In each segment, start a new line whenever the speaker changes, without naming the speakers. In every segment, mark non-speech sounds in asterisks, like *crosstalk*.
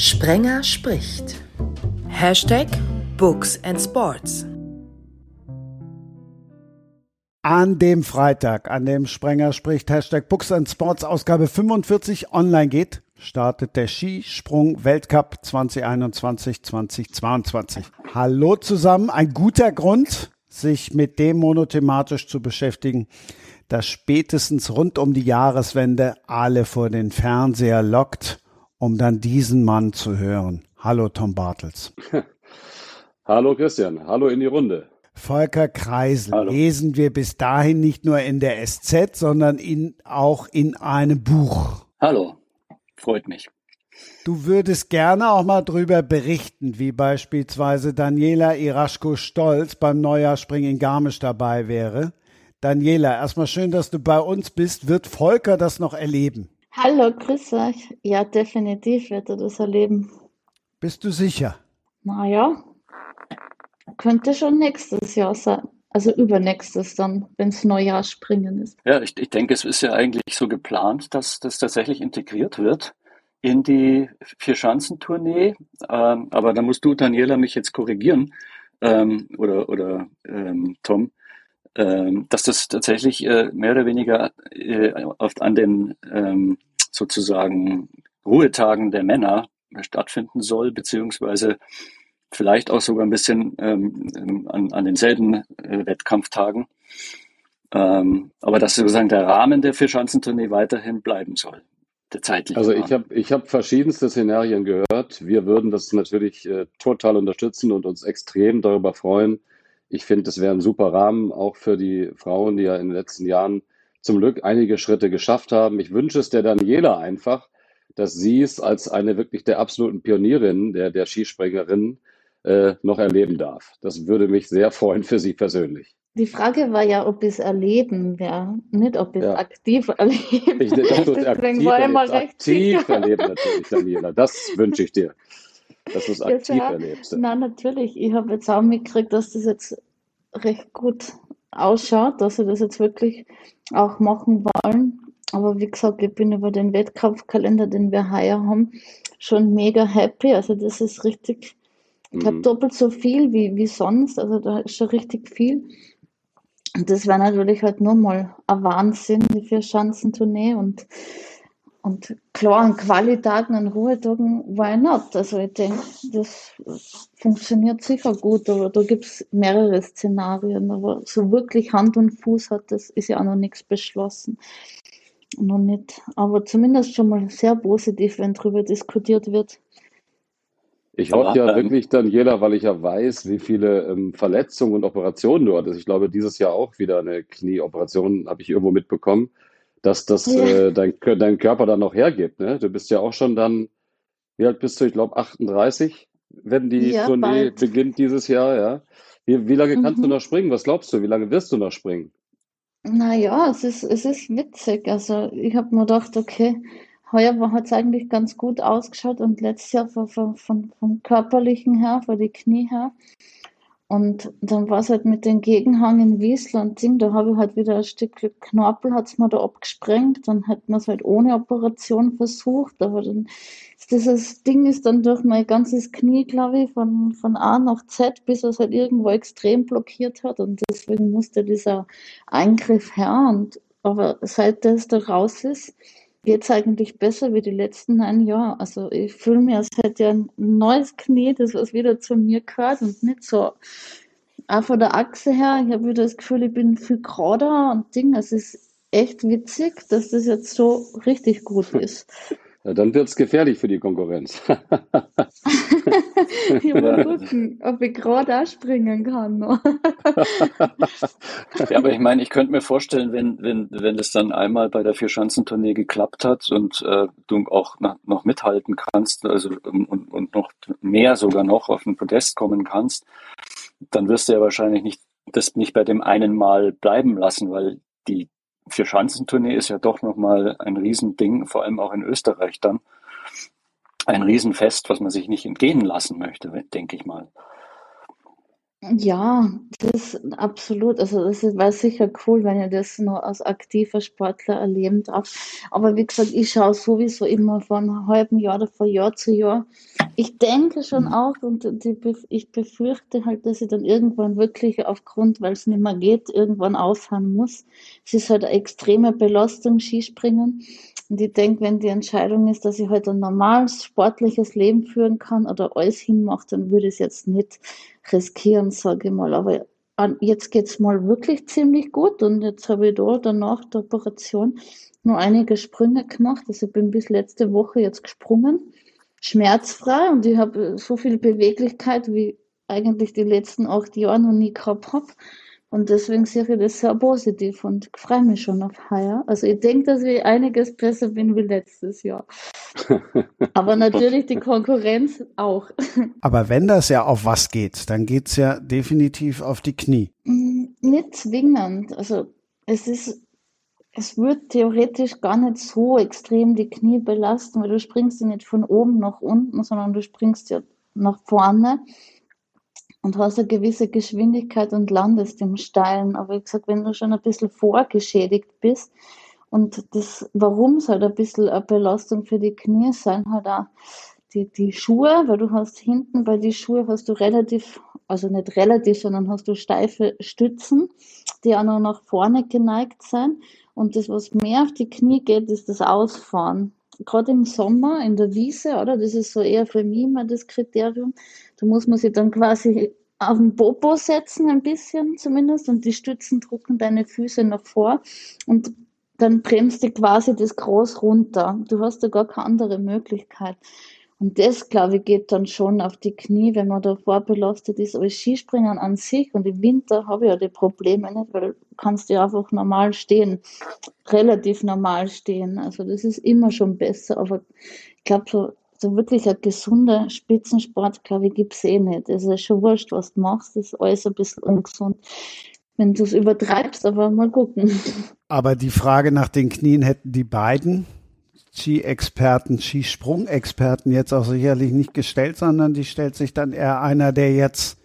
Sprenger spricht. Hashtag Books and Sports.
An dem Freitag, an dem Sprenger spricht Hashtag Books and Sports Ausgabe 45 online geht, startet der Skisprung Weltcup 2021-2022. Hallo zusammen, ein guter Grund, sich mit dem monothematisch zu beschäftigen, das spätestens rund um die Jahreswende alle vor den Fernseher lockt um dann diesen Mann zu hören. Hallo Tom Bartels. *laughs*
Hallo Christian, hallo in die Runde.
Volker Kreisel hallo. lesen wir bis dahin nicht nur in der SZ, sondern in, auch in einem Buch.
Hallo, freut mich.
Du würdest gerne auch mal drüber berichten, wie beispielsweise Daniela Iraschko-Stolz beim Neujahrspring in Garmisch dabei wäre. Daniela, erstmal schön, dass du bei uns bist. Wird Volker das noch erleben?
Hallo, grüß euch. Ja, definitiv wird er das erleben.
Bist du sicher?
Naja, könnte schon nächstes Jahr sein. Also übernächstes dann, wenn es Neujahr springen ist.
Ja, ich, ich denke, es ist ja eigentlich so geplant, dass das tatsächlich integriert wird in die Vier-Schanzentournee. Ähm, aber da musst du, Daniela, mich jetzt korrigieren ähm, oder, oder ähm, Tom. Ähm, dass das tatsächlich äh, mehr oder weniger äh, oft an den ähm, sozusagen Ruhetagen der Männer stattfinden soll, beziehungsweise vielleicht auch sogar ein bisschen ähm, an, an denselben äh, Wettkampftagen. Ähm, aber dass sozusagen der Rahmen der Vierschanzentournee weiterhin bleiben soll. Der zeitliche
also ich habe ich hab verschiedenste Szenarien gehört. Wir würden das natürlich äh, total unterstützen und uns extrem darüber freuen, ich finde, das wäre ein super Rahmen, auch für die Frauen, die ja in den letzten Jahren zum Glück einige Schritte geschafft haben. Ich wünsche es der Daniela einfach, dass sie es als eine wirklich der absoluten Pionierin, der, der Skispringerin, äh, noch erleben darf. Das würde mich sehr freuen für sie persönlich.
Die Frage war ja, ob es erleben wäre, nicht ob es ja. aktiv *laughs* erleben.
Ich, dass du es aktiv, erlebst, aktiv erleben natürlich, Daniela. Das wünsche ich dir dass du es aktiv ja, erlebst.
Nein, natürlich. Ich habe jetzt auch mitgekriegt, dass das jetzt recht gut ausschaut, dass sie das jetzt wirklich auch machen wollen. Aber wie gesagt, ich bin über den Wettkampfkalender, den wir heuer haben, schon mega happy. Also das ist richtig, ich habe mhm. doppelt so viel wie, wie sonst. Also da ist schon richtig viel. Und das wäre natürlich halt nur mal ein Wahnsinn, die Vier-Schanzentournee. Und und klar, an Qualitaten, an Ruhetagen, why not? Also ich denke, das funktioniert sicher gut, aber da gibt es mehrere Szenarien. Aber so wirklich Hand und Fuß hat das, ist ja auch noch nichts beschlossen. Noch nicht. Aber zumindest schon mal sehr positiv, wenn darüber diskutiert wird.
Ich hoffe ja wirklich, Daniela, weil ich ja weiß, wie viele ähm, Verletzungen und Operationen du hattest. Ich glaube, dieses Jahr auch wieder eine Knieoperation, habe ich irgendwo mitbekommen dass das ja. äh, dein, dein Körper dann noch hergibt. Ne? Du bist ja auch schon dann, wie alt bist du? Ich glaube 38, wenn die ja, Tournee bald. beginnt dieses Jahr. Ja. Wie, wie lange kannst mhm. du noch springen? Was glaubst du? Wie lange wirst du noch springen?
Naja, es ist, es ist witzig. Also ich habe mir gedacht, okay, heuer hat es eigentlich ganz gut ausgeschaut und letztes Jahr von, von, von, vom körperlichen her, von die Knie her. Und dann war es halt mit dem Gegenhang in Wiesel und Ding, da habe ich halt wieder ein Stück Knorpel, hat es mir da abgesprengt, dann hat man es halt ohne Operation versucht, aber dann dieses Ding ist dann durch mein ganzes Knie, glaube ich, von, von A nach Z, bis es halt irgendwo extrem blockiert hat und deswegen musste dieser Eingriff her und aber seit das da raus ist, geht es eigentlich besser wie die letzten neun Jahre. Also ich fühle mich, als hätte ich ein neues Knie, das was wieder zu mir gehört und nicht so auch von der Achse her. Ich habe wieder das Gefühl, ich bin viel gerader und Ding. Es ist echt witzig, dass das jetzt so richtig gut ist.
Ja, dann wird es gefährlich für die Konkurrenz. *laughs* *laughs*
ich mal gucken, ob ich gerade auch springen kann. *laughs*
ja, aber ich meine, ich könnte mir vorstellen, wenn, wenn, wenn das dann einmal bei der Vierschanzentournee geklappt hat und äh, du auch noch, noch mithalten kannst, also und, und noch mehr sogar noch auf den Podest kommen kannst, dann wirst du ja wahrscheinlich nicht das nicht bei dem einen Mal bleiben lassen, weil die Vier-Schanzentournee ist ja doch nochmal ein Riesending, vor allem auch in Österreich dann. Ein Riesenfest, was man sich nicht entgehen lassen möchte, denke ich mal.
Ja, das absolut. Also das wäre sicher cool, wenn ich das noch als aktiver Sportler erleben darf. Aber wie gesagt, ich schaue sowieso immer von halben Jahr oder von Jahr zu Jahr. Ich denke schon mhm. auch und ich befürchte halt, dass ich dann irgendwann wirklich aufgrund, weil es nicht mehr geht, irgendwann aufhören muss. Es ist halt eine extreme Belastung, Skispringen. Und ich denke, wenn die Entscheidung ist, dass ich halt ein normales sportliches Leben führen kann oder alles hinmache, dann würde ich es jetzt nicht riskieren, sage ich mal. Aber jetzt geht es mal wirklich ziemlich gut und jetzt habe ich da danach der Operation nur einige Sprünge gemacht. Also ich bin bis letzte Woche jetzt gesprungen, schmerzfrei und ich habe so viel Beweglichkeit, wie eigentlich die letzten acht Jahre noch nie gehabt habe. Und deswegen sehe ich das sehr positiv und freue mich schon auf heuer. Also ich denke, dass ich einiges besser bin wie letztes Jahr. *laughs* Aber natürlich die Konkurrenz auch. *laughs*
Aber wenn das ja auf was geht, dann geht es ja definitiv auf die Knie.
Mm, nicht zwingend. Also es ist, es wird theoretisch gar nicht so extrem die Knie belasten, weil du springst ja nicht von oben nach unten, sondern du springst ja nach vorne und hast eine gewisse Geschwindigkeit und landest im Steilen. Aber ich gesagt, wenn du schon ein bisschen vorgeschädigt bist und das, warum es halt ein bisschen eine Belastung für die Knie sein, halt auch die, die Schuhe, weil du hast hinten bei den Schuhen hast du relativ, also nicht relativ, sondern hast du steife Stützen, die auch noch nach vorne geneigt sind. Und das, was mehr auf die Knie geht, ist das Ausfahren. Gerade im Sommer in der Wiese, oder? Das ist so eher für mich immer das Kriterium. Da muss man sich dann quasi auf den Popo setzen, ein bisschen zumindest, und die Stützen drucken deine Füße nach vor und dann bremst du quasi das groß runter. Du hast da gar keine andere Möglichkeit. Und das, glaube ich, geht dann schon auf die Knie, wenn man da vorbelastet ist. Aber Skispringen an sich und im Winter habe ich ja die Probleme nicht, weil du kannst ja einfach normal stehen, relativ normal stehen. Also das ist immer schon besser. Aber ich glaube, so so wirklich ein gesunder Spitzensport, glaube ich, gibt es eh nicht. Es ist schon wurscht, was du machst, ist alles ein bisschen ungesund. Wenn du es übertreibst, aber mal gucken.
Aber die Frage nach den Knien hätten die beiden Ski-Experten, Skisprung-Experten jetzt auch sicherlich nicht gestellt, sondern die stellt sich dann eher einer, der jetzt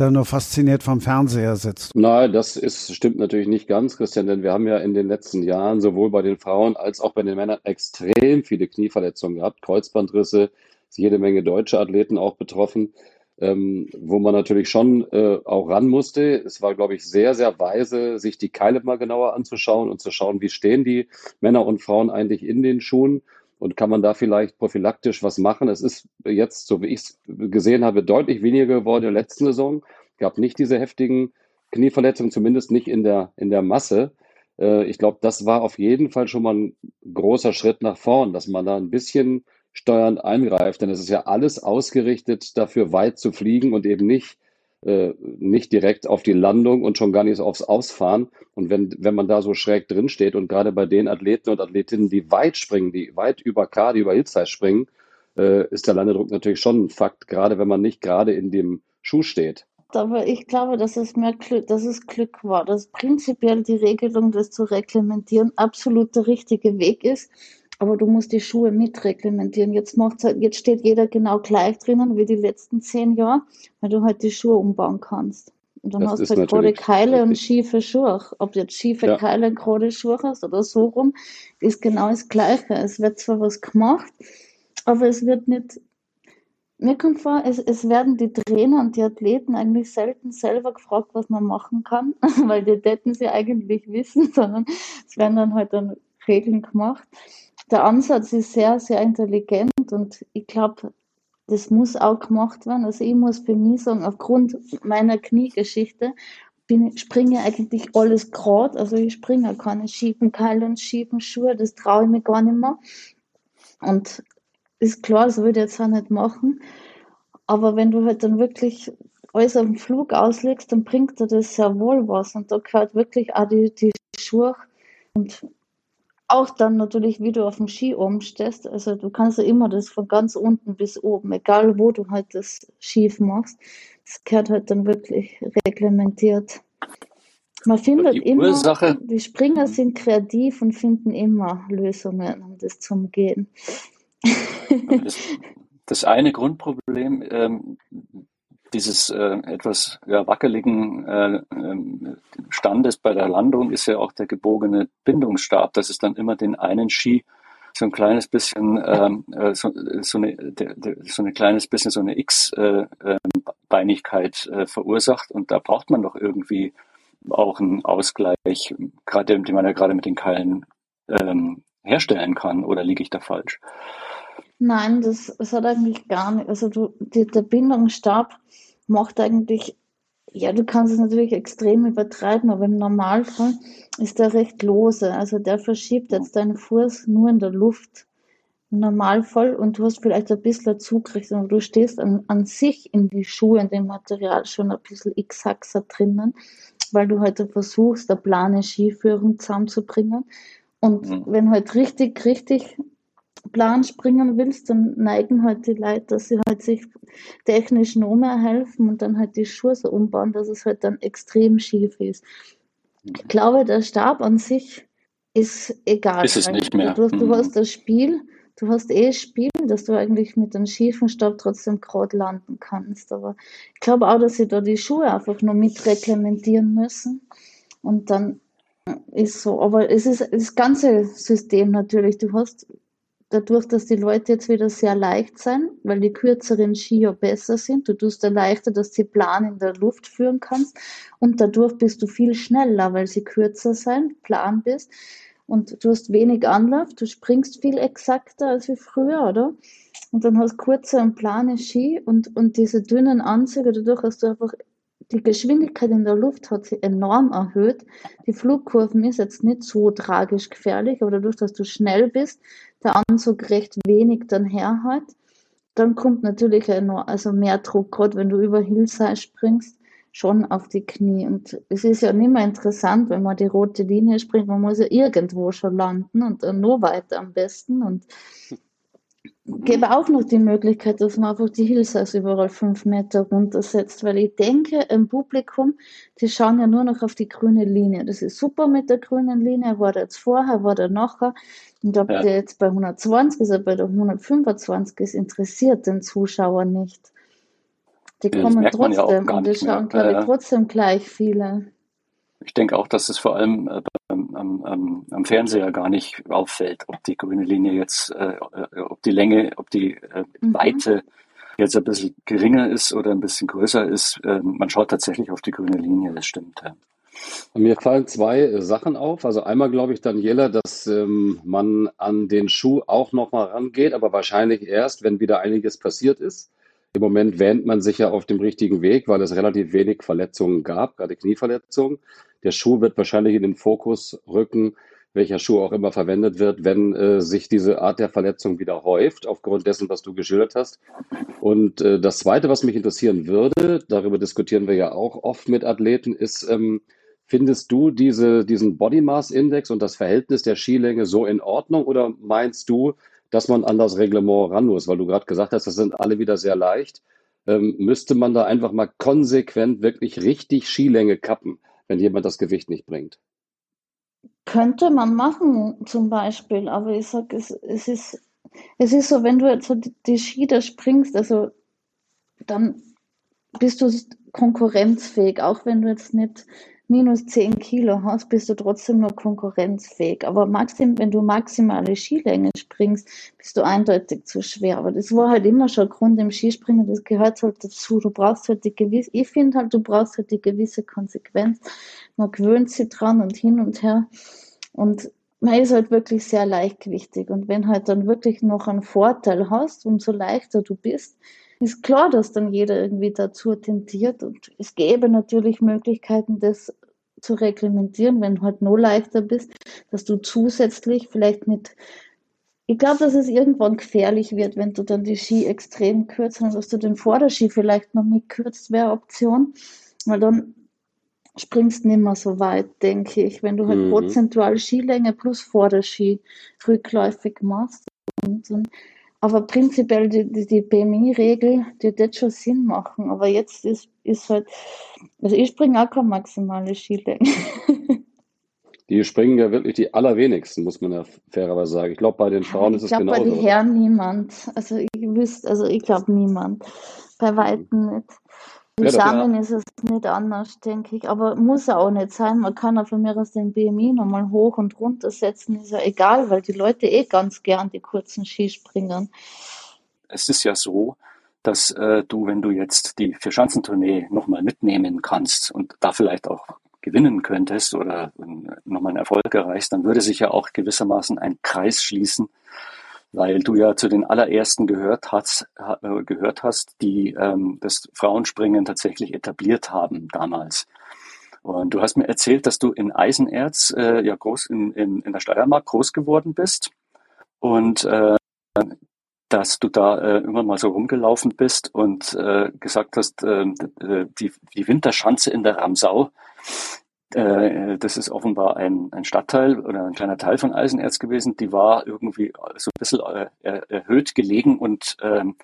da nur fasziniert vom Fernseher sitzt.
Nein, das ist, stimmt natürlich nicht ganz, Christian, denn wir haben ja in den letzten Jahren sowohl bei den Frauen als auch bei den Männern extrem viele Knieverletzungen gehabt, Kreuzbandrisse, jede Menge deutsche Athleten auch betroffen, ähm, wo man natürlich schon äh, auch ran musste. Es war, glaube ich, sehr, sehr weise, sich die Keile mal genauer anzuschauen und zu schauen, wie stehen die Männer und Frauen eigentlich in den Schuhen und kann man da vielleicht prophylaktisch was machen? Es ist jetzt, so wie ich es gesehen habe, deutlich weniger geworden in der letzten Saison. Gab nicht diese heftigen Knieverletzungen, zumindest nicht in der, in der Masse. Äh, ich glaube, das war auf jeden Fall schon mal ein großer Schritt nach vorn, dass man da ein bisschen steuernd eingreift, denn es ist ja alles ausgerichtet dafür, weit zu fliegen und eben nicht äh, nicht direkt auf die Landung und schon gar nicht aufs Ausfahren. Und wenn, wenn man da so schräg drin steht und gerade bei den Athleten und Athletinnen, die weit springen, die weit über K, die über Hillside springen, äh, ist der Landedruck natürlich schon ein Fakt, gerade wenn man nicht gerade in dem Schuh steht.
Aber ich glaube, dass es mehr Glück, dass es Glück war, dass prinzipiell die Regelung, das zu reglementieren, absolut der richtige Weg ist aber du musst die Schuhe mitreglementieren. Jetzt, macht's halt, jetzt steht jeder genau gleich drinnen wie die letzten zehn Jahre, weil du halt die Schuhe umbauen kannst. Und dann das hast du halt gerade Keile und schiefe Schuhe. Ob du jetzt schiefe ja. Keile und gerade Schuhe hast oder so rum, ist genau das Gleiche. Es wird zwar was gemacht, aber es wird nicht. Mir kommt vor, es, es werden die Trainer und die Athleten eigentlich selten selber gefragt, was man machen kann, *laughs* weil die hätten sie eigentlich wissen, *laughs* sondern es werden dann halt dann Regeln gemacht der Ansatz ist sehr, sehr intelligent und ich glaube, das muss auch gemacht werden. Also ich muss für mich sagen, aufgrund meiner Kniegeschichte bin, springe eigentlich alles gerade. Also ich springe keine schiefen Keile und schiefen Schuhe, das traue ich mir gar nicht mehr. Und ist klar, das würde ich jetzt auch nicht machen. Aber wenn du halt dann wirklich alles auf dem Flug auslegst, dann bringt dir das sehr wohl was. Und da gehört wirklich auch die, die Schuhe und auch dann natürlich, wie du auf dem Ski oben stehst. Also du kannst ja immer das von ganz unten bis oben, egal wo du halt das schief machst. Das gehört halt dann wirklich reglementiert. Man findet die immer, Ursache, die Springer sind kreativ und finden immer Lösungen, um das zu umgehen.
Das, das eine Grundproblem, ähm, dieses äh, etwas ja, wackeligen äh, ähm, Standes bei der Landung ist ja auch der gebogene Bindungsstab, dass es dann immer den einen Ski so ein kleines bisschen ähm, äh, so, so, eine, de, de, so eine kleines bisschen so eine X-Beinigkeit äh, äh, verursacht und da braucht man doch irgendwie auch einen Ausgleich, gerade den man ja gerade mit den Keilen ähm, herstellen kann. Oder liege ich da falsch?
Nein, das, das hat eigentlich gar nicht. Also du, die, der Bindungsstab macht eigentlich, ja, du kannst es natürlich extrem übertreiben, aber im Normalfall ist der recht lose. Also der verschiebt jetzt deinen Fuß nur in der Luft. Im Normalfall und du hast vielleicht ein bisschen Zugriff, aber du stehst an, an sich in die Schuhe, in dem Material schon ein bisschen X-Haxer drinnen weil du heute halt versuchst, eine plane Skiführung zusammenzubringen. Und mhm. wenn halt richtig, richtig plan springen willst, dann neigen halt die Leute, dass sie halt sich technisch noch mehr helfen und dann halt die Schuhe so umbauen, dass es halt dann extrem schief ist. Ich glaube, der Stab an sich ist egal.
Ist es nicht mehr.
Du, du mhm. hast das Spiel, du hast eh Spiel, dass du eigentlich mit einem schiefen Stab trotzdem gerade landen kannst. Aber ich glaube auch, dass sie da die Schuhe einfach nur mit reglementieren müssen. Und dann ist so. Aber es ist das ganze System natürlich. Du hast dadurch, dass die Leute jetzt wieder sehr leicht sind, weil die kürzeren Skier besser sind, du tust leichter, dass sie plan in der Luft führen kannst und dadurch bist du viel schneller, weil sie kürzer sind, plan bist und du hast wenig Anlauf, du springst viel exakter als wie früher, oder? Und dann hast kurze und plane Ski und, und diese dünnen Anzüge, dadurch hast du einfach die Geschwindigkeit in der Luft hat sich enorm erhöht. Die Flugkurven ist jetzt nicht so tragisch gefährlich, aber dadurch, dass du schnell bist, der Anzug recht wenig dann herhält, dann kommt natürlich also mehr Druck, gerade wenn du über Hillside springst schon auf die Knie. Und es ist ja nicht mehr interessant, wenn man die rote Linie springt, man muss ja irgendwo schon landen und dann nur weiter am besten. Und *laughs* gebe auch noch die Möglichkeit, dass man einfach die Hillsides überall fünf Meter runtersetzt, weil ich denke, im Publikum, die schauen ja nur noch auf die grüne Linie. Das ist super mit der grünen Linie, war der jetzt vorher, war der nachher. Und ob ja. der jetzt bei 120 ist oder bei der 125 ist, interessiert den Zuschauer nicht. Die ja, kommen trotzdem ja und die schauen, glaube ich, trotzdem gleich viele.
Ich denke auch, dass es vor allem äh, am, am, am, Fernseher gar nicht auffällt, ob die grüne Linie jetzt, äh, äh, ob die Länge, ob die äh, mhm. Weite jetzt ein bisschen geringer ist oder ein bisschen größer ist. Ähm, man schaut tatsächlich auf die grüne Linie, das stimmt. Ja.
Mir fallen zwei äh, Sachen auf. Also einmal glaube ich, Daniela, dass ähm, man an den Schuh auch nochmal rangeht, aber wahrscheinlich erst, wenn wieder einiges passiert ist. Im Moment wähnt man sich ja auf dem richtigen Weg, weil es relativ wenig Verletzungen gab, gerade Knieverletzungen. Der Schuh wird wahrscheinlich in den Fokus rücken, welcher Schuh auch immer verwendet wird, wenn äh, sich diese Art der Verletzung wieder häuft, aufgrund dessen, was du geschildert hast. Und äh, das Zweite, was mich interessieren würde, darüber diskutieren wir ja auch oft mit Athleten, ist, ähm, findest du diese, diesen Body Mass Index und das Verhältnis der Skilänge so in Ordnung oder meinst du, dass man an das Reglement ran muss, weil du gerade gesagt hast, das sind alle wieder sehr leicht. Ähm, müsste man da einfach mal konsequent wirklich richtig Skilänge kappen, wenn jemand das Gewicht nicht bringt?
Könnte man machen, zum Beispiel, aber ich sage, es, es, ist, es ist so, wenn du jetzt so die, die Ski da springst, also dann bist du konkurrenzfähig, auch wenn du jetzt nicht minus 10 Kilo hast, bist du trotzdem nur konkurrenzfähig. Aber maxim, wenn du maximale Skilänge springst, bist du eindeutig zu schwer. Aber das war halt immer schon Grund im Skispringen, das gehört halt dazu. Du brauchst halt die gewisse, ich finde halt, du brauchst halt die gewisse Konsequenz. Man gewöhnt sich dran und hin und her. Und man ist halt wirklich sehr leichtgewichtig. Und wenn halt dann wirklich noch einen Vorteil hast, umso leichter du bist, ist klar, dass dann jeder irgendwie dazu tendiert und es gäbe natürlich Möglichkeiten, das zu reglementieren, wenn du halt noch leichter bist, dass du zusätzlich vielleicht mit ich glaube, dass es irgendwann gefährlich wird, wenn du dann die Ski extrem kürzt, dass du den Vorderski vielleicht noch mitkürzt, wäre Option, weil dann springst du nicht mehr so weit, denke ich, wenn du halt mhm. prozentual Skilänge plus Vorderski rückläufig machst. Und, und aber prinzipiell die, die, die BMI-Regel, die wird schon Sinn machen. Aber jetzt ist, ist halt, also ich springe auch keine maximale Skilänge. *laughs*
Die springen ja wirklich die allerwenigsten, muss man ja fairerweise sagen. Ich glaube, bei den Frauen ist es genauso. Ich glaube,
bei den Herren niemand. Also ich wüsste, also ich glaube niemand. Bei Weitem nicht. Zusammen ja, ist es nicht anders, denke ich. Aber muss ja auch nicht sein. Man kann auch von mir aus den BMI nochmal hoch und runter setzen, ist ja egal, weil die Leute eh ganz gern die kurzen Skispringern.
Es ist ja so, dass äh, du, wenn du jetzt die Vierschanzentournee nochmal mitnehmen kannst und da vielleicht auch gewinnen könntest oder äh, nochmal einen Erfolg erreichst, dann würde sich ja auch gewissermaßen ein Kreis schließen, weil du ja zu den allerersten gehört hast, äh, gehört hast die ähm, das Frauenspringen tatsächlich etabliert haben damals. Und du hast mir erzählt, dass du in Eisenerz äh, ja groß in, in, in der Steiermark groß geworden bist und äh, dass du da äh, immer mal so rumgelaufen bist und äh, gesagt hast, äh, die, die Winterschanze in der Ramsau, äh, das ist offenbar ein, ein Stadtteil oder ein kleiner Teil von Eisenerz gewesen, die war irgendwie so ein bisschen äh, erhöht gelegen und ähm,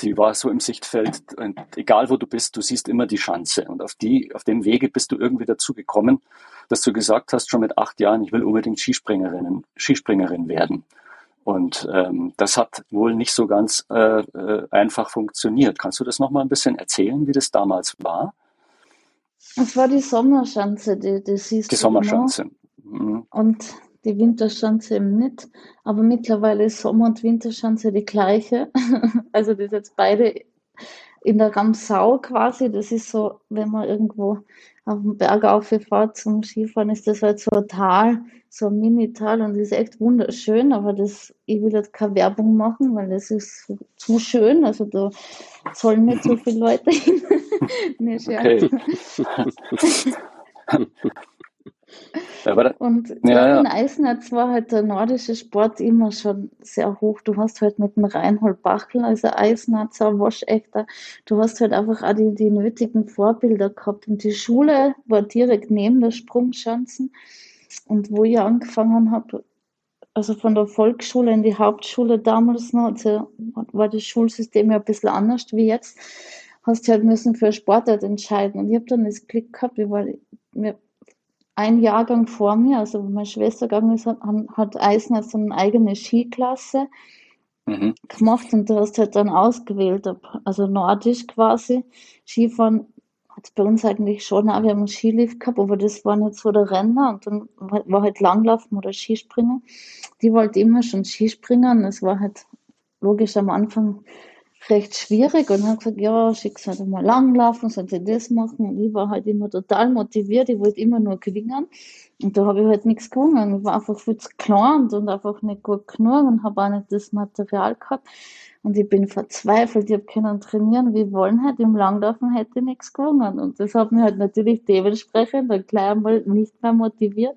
die war so im Sichtfeld und egal wo du bist, du siehst immer die Schanze und auf die, auf dem Wege bist du irgendwie dazu gekommen, dass du gesagt hast, schon mit acht Jahren, ich will unbedingt Skispringerin, Skispringerin werden. Und ähm, das hat wohl nicht so ganz äh, äh, einfach funktioniert. Kannst du das noch mal ein bisschen erzählen, wie das damals war?
Es war die Sommerschanze, die, die siehst
die Sommerschanze.
Mhm. Und die Winterschanze eben nicht. Aber mittlerweile ist Sommer- und Winterschanze die gleiche. *laughs* also das ist jetzt beide in der Ramsau quasi. Das ist so, wenn man irgendwo auf dem Berg auffährt zum Skifahren, ist das halt so ein Tal, so ein Mini-Tal und das ist echt wunderschön. Aber das, ich will jetzt keine Werbung machen, weil das ist zu schön. Also da sollen nicht so viele Leute hin. *laughs* nee, okay. *laughs* Ja, und ja, ja. in Eisenherz war halt der nordische Sport immer schon sehr hoch. Du hast halt mit dem Reinhold Bachel, also Eisenherzer, Waschechter, du hast halt einfach auch die, die nötigen Vorbilder gehabt. Und die Schule war direkt neben der Sprungschanzen. Und wo ich angefangen habe, also von der Volksschule in die Hauptschule damals noch, also war das Schulsystem ja ein bisschen anders wie jetzt, hast du halt müssen für Sportart entscheiden. Und ich habe dann das Glück gehabt, ich war, mir, ein Jahrgang vor mir, also wo meine Schwester gegangen ist, hat, hat Eisen so eine eigene Skiklasse mhm. gemacht und du hast halt dann ausgewählt, also nordisch quasi. Skifahren hat es bei uns eigentlich schon auch, wir haben einen Skilift gehabt, aber das war nicht so der Renner und dann war halt Langlaufen oder Skispringen. Die wollte immer schon Skispringen, das war halt logisch am Anfang recht schwierig und habe gesagt, ja, schick's halt mal langlaufen, soll sie das machen. Und ich war halt immer total motiviert, ich wollte immer nur gewinnen. Und da habe ich halt nichts gewonnen. Ich war einfach viel zu klein und einfach nicht gut genug und habe auch nicht das Material gehabt. Und ich bin verzweifelt, ich habe können trainieren, wie wollen halt im Langlaufen hätte ich nichts gewonnen. Und das hat mich halt natürlich dementsprechend dann gleich einmal nicht mehr motiviert.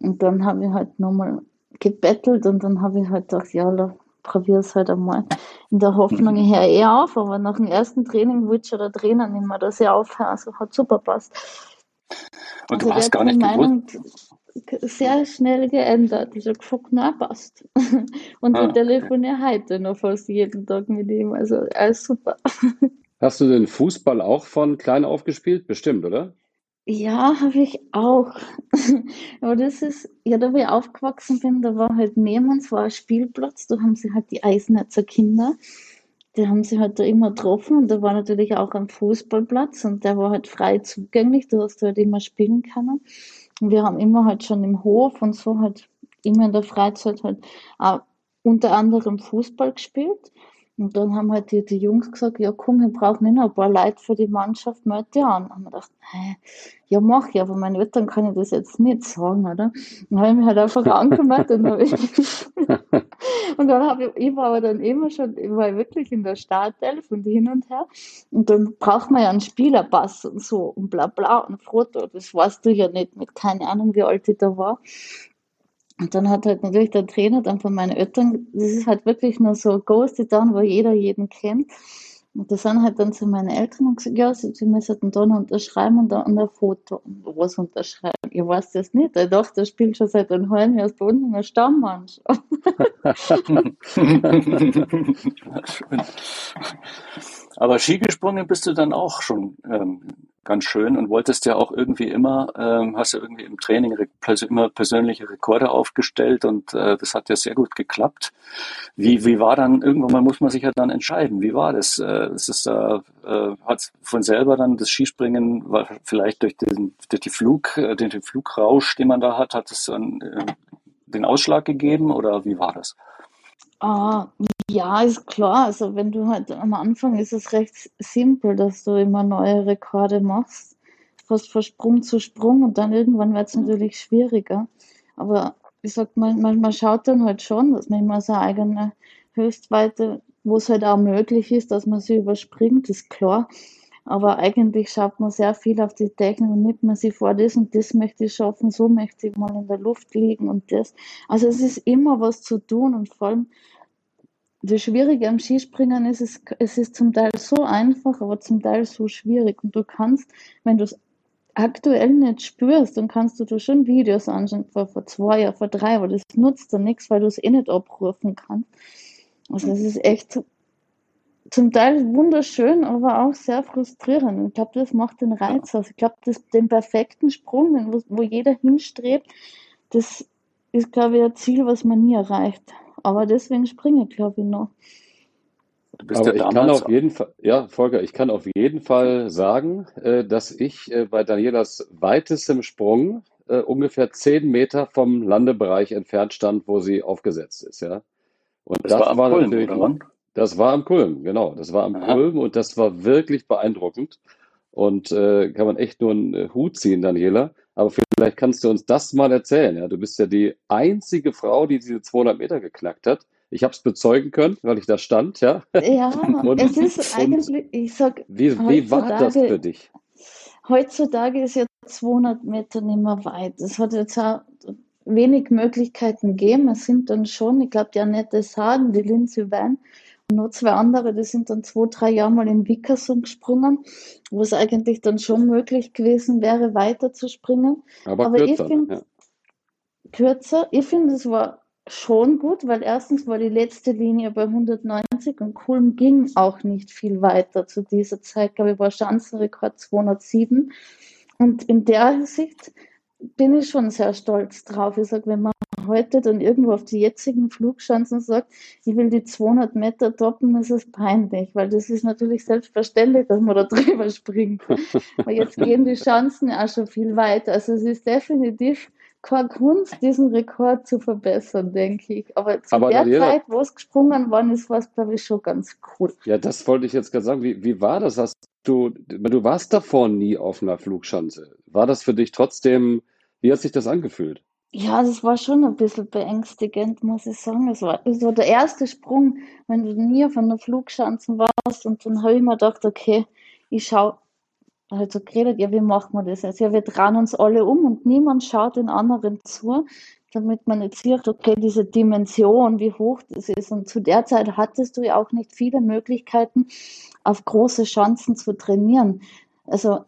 Und dann habe ich halt nochmal gebettelt und dann habe ich halt gedacht, ja, probiere es halt einmal. In der Hoffnung, ich höre eh auf, aber nach dem ersten Training wollte schon der Trainer nicht mehr, dass ich aufhöre. Also hat super passt.
Und also du hast gar nicht Meinung
sehr schnell geändert. Ich habe gesagt, na, passt. *laughs* Und ah, wir telefonieren okay. heute noch fast jeden Tag mit ihm. Also alles super. *laughs*
Hast du den Fußball auch von klein auf gespielt? Bestimmt, oder?
Ja, habe ich auch. *laughs* Aber das ist, ja, da wo ich aufgewachsen bin, da war halt neben uns war ein Spielplatz, da haben sie halt die Eisenherzer Kinder, die haben sie halt da immer getroffen und da war natürlich auch ein Fußballplatz und der war halt frei zugänglich, da hast du halt immer spielen können. Und wir haben immer halt schon im Hof und so halt immer in der Freizeit halt auch unter anderem Fußball gespielt. Und dann haben halt die, die Jungs gesagt, ja komm, wir brauchen nicht noch ein paar Leute für die Mannschaft, melde dich an. Und ich gedacht, hä, ja mach ich, aber meinen Eltern kann ich das jetzt nicht sagen, oder? dann habe ich mich halt einfach *laughs* angemeldet und, hab ich *laughs* und dann habe ich, ich war aber dann immer schon, ich war wirklich in der Startelf und hin und her. Und dann braucht man ja einen Spielerpass und so und bla bla und Foto. Das weißt du ja nicht mit keine Ahnung, wie alt ich da war. Und dann hat halt natürlich der Trainer dann von meinen Eltern, das ist halt wirklich nur so Ghosted Town, wo jeder jeden kennt. Und das sind halt dann zu meinen Eltern und gesagt, ja, sie, sie müssen da noch unterschreiben und da ein Foto. Und was unterschreiben? Ich weiß das nicht. Ich dachte, der spielt schon seit einem halben Jahr bei uns in der Stammmannschaft. *laughs* *laughs* *laughs*
Aber Ski gesprungen bist du dann auch schon ähm, ganz schön und wolltest ja auch irgendwie immer, ähm, hast ja irgendwie im Training immer persönliche Rekorde aufgestellt und äh, das hat ja sehr gut geklappt. Wie, wie war dann, irgendwann mal muss man sich ja dann entscheiden, wie war das? Äh, ist es, äh, äh, hat von selber dann das Skispringen, war vielleicht durch den, durch die Flug, äh, den, den Flugrausch, den man da hat, hat es dann äh, den Ausschlag gegeben oder wie war das?
Ah, ja, ist klar. Also wenn du halt am Anfang ist es recht simpel, dass du immer neue Rekorde machst, fast von Sprung zu Sprung und dann irgendwann wird es natürlich schwieriger. Aber ich sag mal, man, man schaut dann halt schon, dass man immer seine eigene Höchstweite, wo es halt auch möglich ist, dass man sie überspringt, ist klar. Aber eigentlich schaut man sehr viel auf die Technik und nimmt man sich vor, das und das möchte ich schaffen, so möchte ich mal in der Luft liegen und das. Also es ist immer was zu tun und vor allem das Schwierige am Skispringen ist, es, es ist zum Teil so einfach, aber zum Teil so schwierig. Und du kannst, wenn du es aktuell nicht spürst, dann kannst du dir schon Videos anschauen vor, vor zwei Jahren, vor drei, aber das nutzt dann nichts, weil du es eh nicht abrufen kannst. Also es ist echt zum Teil wunderschön, aber auch sehr frustrierend. Ich glaube, das macht den Reiz aus. Ich glaube, den perfekten Sprung, wo, wo jeder hinstrebt, das ist, glaube ich, ein Ziel, was man nie erreicht. Aber deswegen springe ich, glaube ich, noch.
Aber ja ich kann auf jeden Fall, ja, Volker, ich kann auf jeden Fall sagen, äh, dass ich äh, bei Danielas weitestem Sprung äh, ungefähr zehn Meter vom Landebereich entfernt stand, wo sie aufgesetzt ist, ja. Und das, das war, war Kulm, natürlich, oder? Das war am Kulm, genau. Das war am Aha. Kulm und das war wirklich beeindruckend. Und äh, kann man echt nur einen äh, Hut ziehen, Daniela. Aber vielleicht kannst du uns das mal erzählen. Ja? Du bist ja die einzige Frau, die diese 200 Meter geknackt hat. Ich habe es bezeugen können, weil ich da stand, ja.
Ja, *laughs* und, es ist *laughs* eigentlich, ich sag,
wie, wie war das für dich?
Heutzutage ist ja 200 Meter nicht mehr weit. Es hat jetzt auch wenig Möglichkeiten gegeben. Es sind dann schon, ich glaube, die Annette Sagen, die Lindsay Wein nur zwei andere, die sind dann zwei, drei Jahre mal in Wickersum gesprungen, wo es eigentlich dann schon möglich gewesen wäre, weiter zu springen.
Aber, Aber kürzer,
ich finde, ja. kürzer, ich finde, es war schon gut, weil erstens war die letzte Linie bei 190 und Kulm ging auch nicht viel weiter zu dieser Zeit. Ich glaube, ich war Schanzenrekord 207. Und in der Hinsicht bin ich schon sehr stolz drauf. Ich sage, wenn man heute dann irgendwo auf die jetzigen Flugchancen sagt, ich will die 200 Meter toppen, ist es peinlich, weil das ist natürlich selbstverständlich, dass man da drüber springt. *laughs* Aber jetzt gehen die Chancen auch schon viel weiter. Also es ist definitiv keine Kunst, diesen Rekord zu verbessern, denke ich. Aber zu Aber der Daniela, Zeit, wo es gesprungen worden ist, war es, glaube ich, schon ganz cool.
Ja, das wollte ich jetzt gerade sagen. Wie, wie war das? Hast du, du warst davor nie auf einer Flugschanze. War das für dich trotzdem, wie hat sich das angefühlt?
Ja, das war schon ein bisschen beängstigend, muss ich sagen. Es war, es war der erste Sprung, wenn du nie auf einer Flugschanze warst. Und dann habe ich mir gedacht, okay, ich schaue, halt so geredet, ja, wie machen wir das jetzt? Ja, wir drehen uns alle um und niemand schaut den anderen zu, damit man jetzt sieht, okay, diese Dimension, wie hoch das ist. Und zu der Zeit hattest du ja auch nicht viele Möglichkeiten, auf große Chancen zu trainieren. Also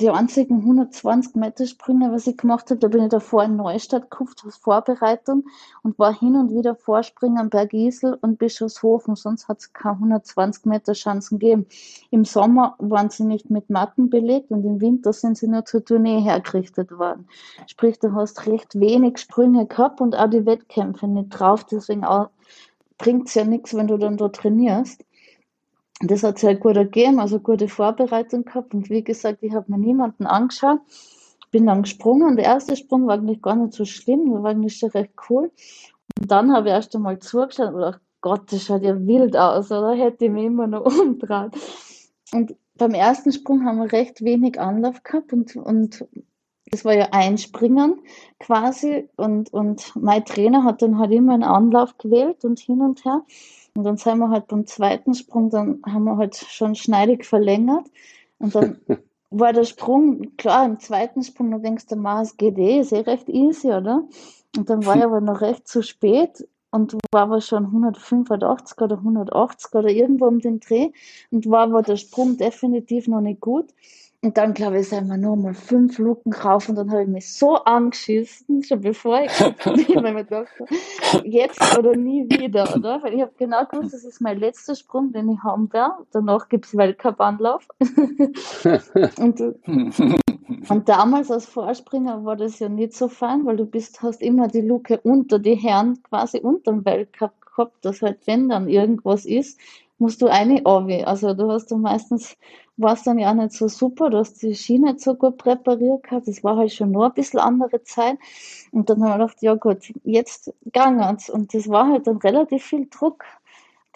die einzigen 120 Meter Sprünge, was ich gemacht habe, da bin ich davor in Neustadt gekauft als Vorbereitung und war hin und wieder Vorspringen Bergisel und Bischofshofen, sonst hat es keine 120 Meter Chancen gegeben. Im Sommer waren sie nicht mit Matten belegt und im Winter sind sie nur zur Tournee hergerichtet worden. Sprich, du hast recht wenig Sprünge gehabt und auch die Wettkämpfe nicht drauf, deswegen bringt es ja nichts, wenn du dann da trainierst das hat sehr gut ergeben, also gute Vorbereitung gehabt. Und wie gesagt, ich habe mir niemanden angeschaut, bin dann gesprungen. Der erste Sprung war eigentlich gar nicht so schlimm, war eigentlich schon recht cool. Und dann habe ich erst einmal zugeschaut und gedacht, Gott, das schaut ja wild aus, oder hätte ich mich immer noch *laughs* umdrehen. Und beim ersten Sprung haben wir recht wenig Anlauf gehabt und, und das war ja Einspringen quasi und, und mein Trainer hat dann halt immer einen Anlauf gewählt und hin und her. Und dann sind wir halt beim zweiten Sprung, dann haben wir halt schon schneidig verlängert. Und dann *laughs* war der Sprung, klar, im zweiten Sprung, du denkst du, es geht eh, ist eh recht easy, oder? Und dann war ich *laughs* aber noch recht zu spät und war aber schon 185 oder 180 oder irgendwo um den Dreh und war aber der Sprung definitiv noch nicht gut. Und dann, glaube ich, sind wir nur mal fünf Luken rauf und dann habe ich mich so angeschissen, schon bevor ich *laughs* mir gedacht habe, jetzt oder nie wieder, oder? Weil ich habe genau gewusst, das ist mein letzter Sprung, den ich haben werde. Danach gibt es Weltcup-Anlauf. *laughs* und, *laughs* und damals als Vorspringer war das ja nicht so fein, weil du bist, hast immer die Luke unter die Herren quasi unter dem Weltcup gehabt, dass halt, wenn dann irgendwas ist, musst du eine Also du hast dann meistens war es dann ja auch nicht so super, du hast die Ski nicht so gut präpariert gehabt, das war halt schon nur ein bisschen andere Zeit. Und dann haben wir gedacht, ja gut, jetzt geht's. Und das war halt dann relativ viel Druck.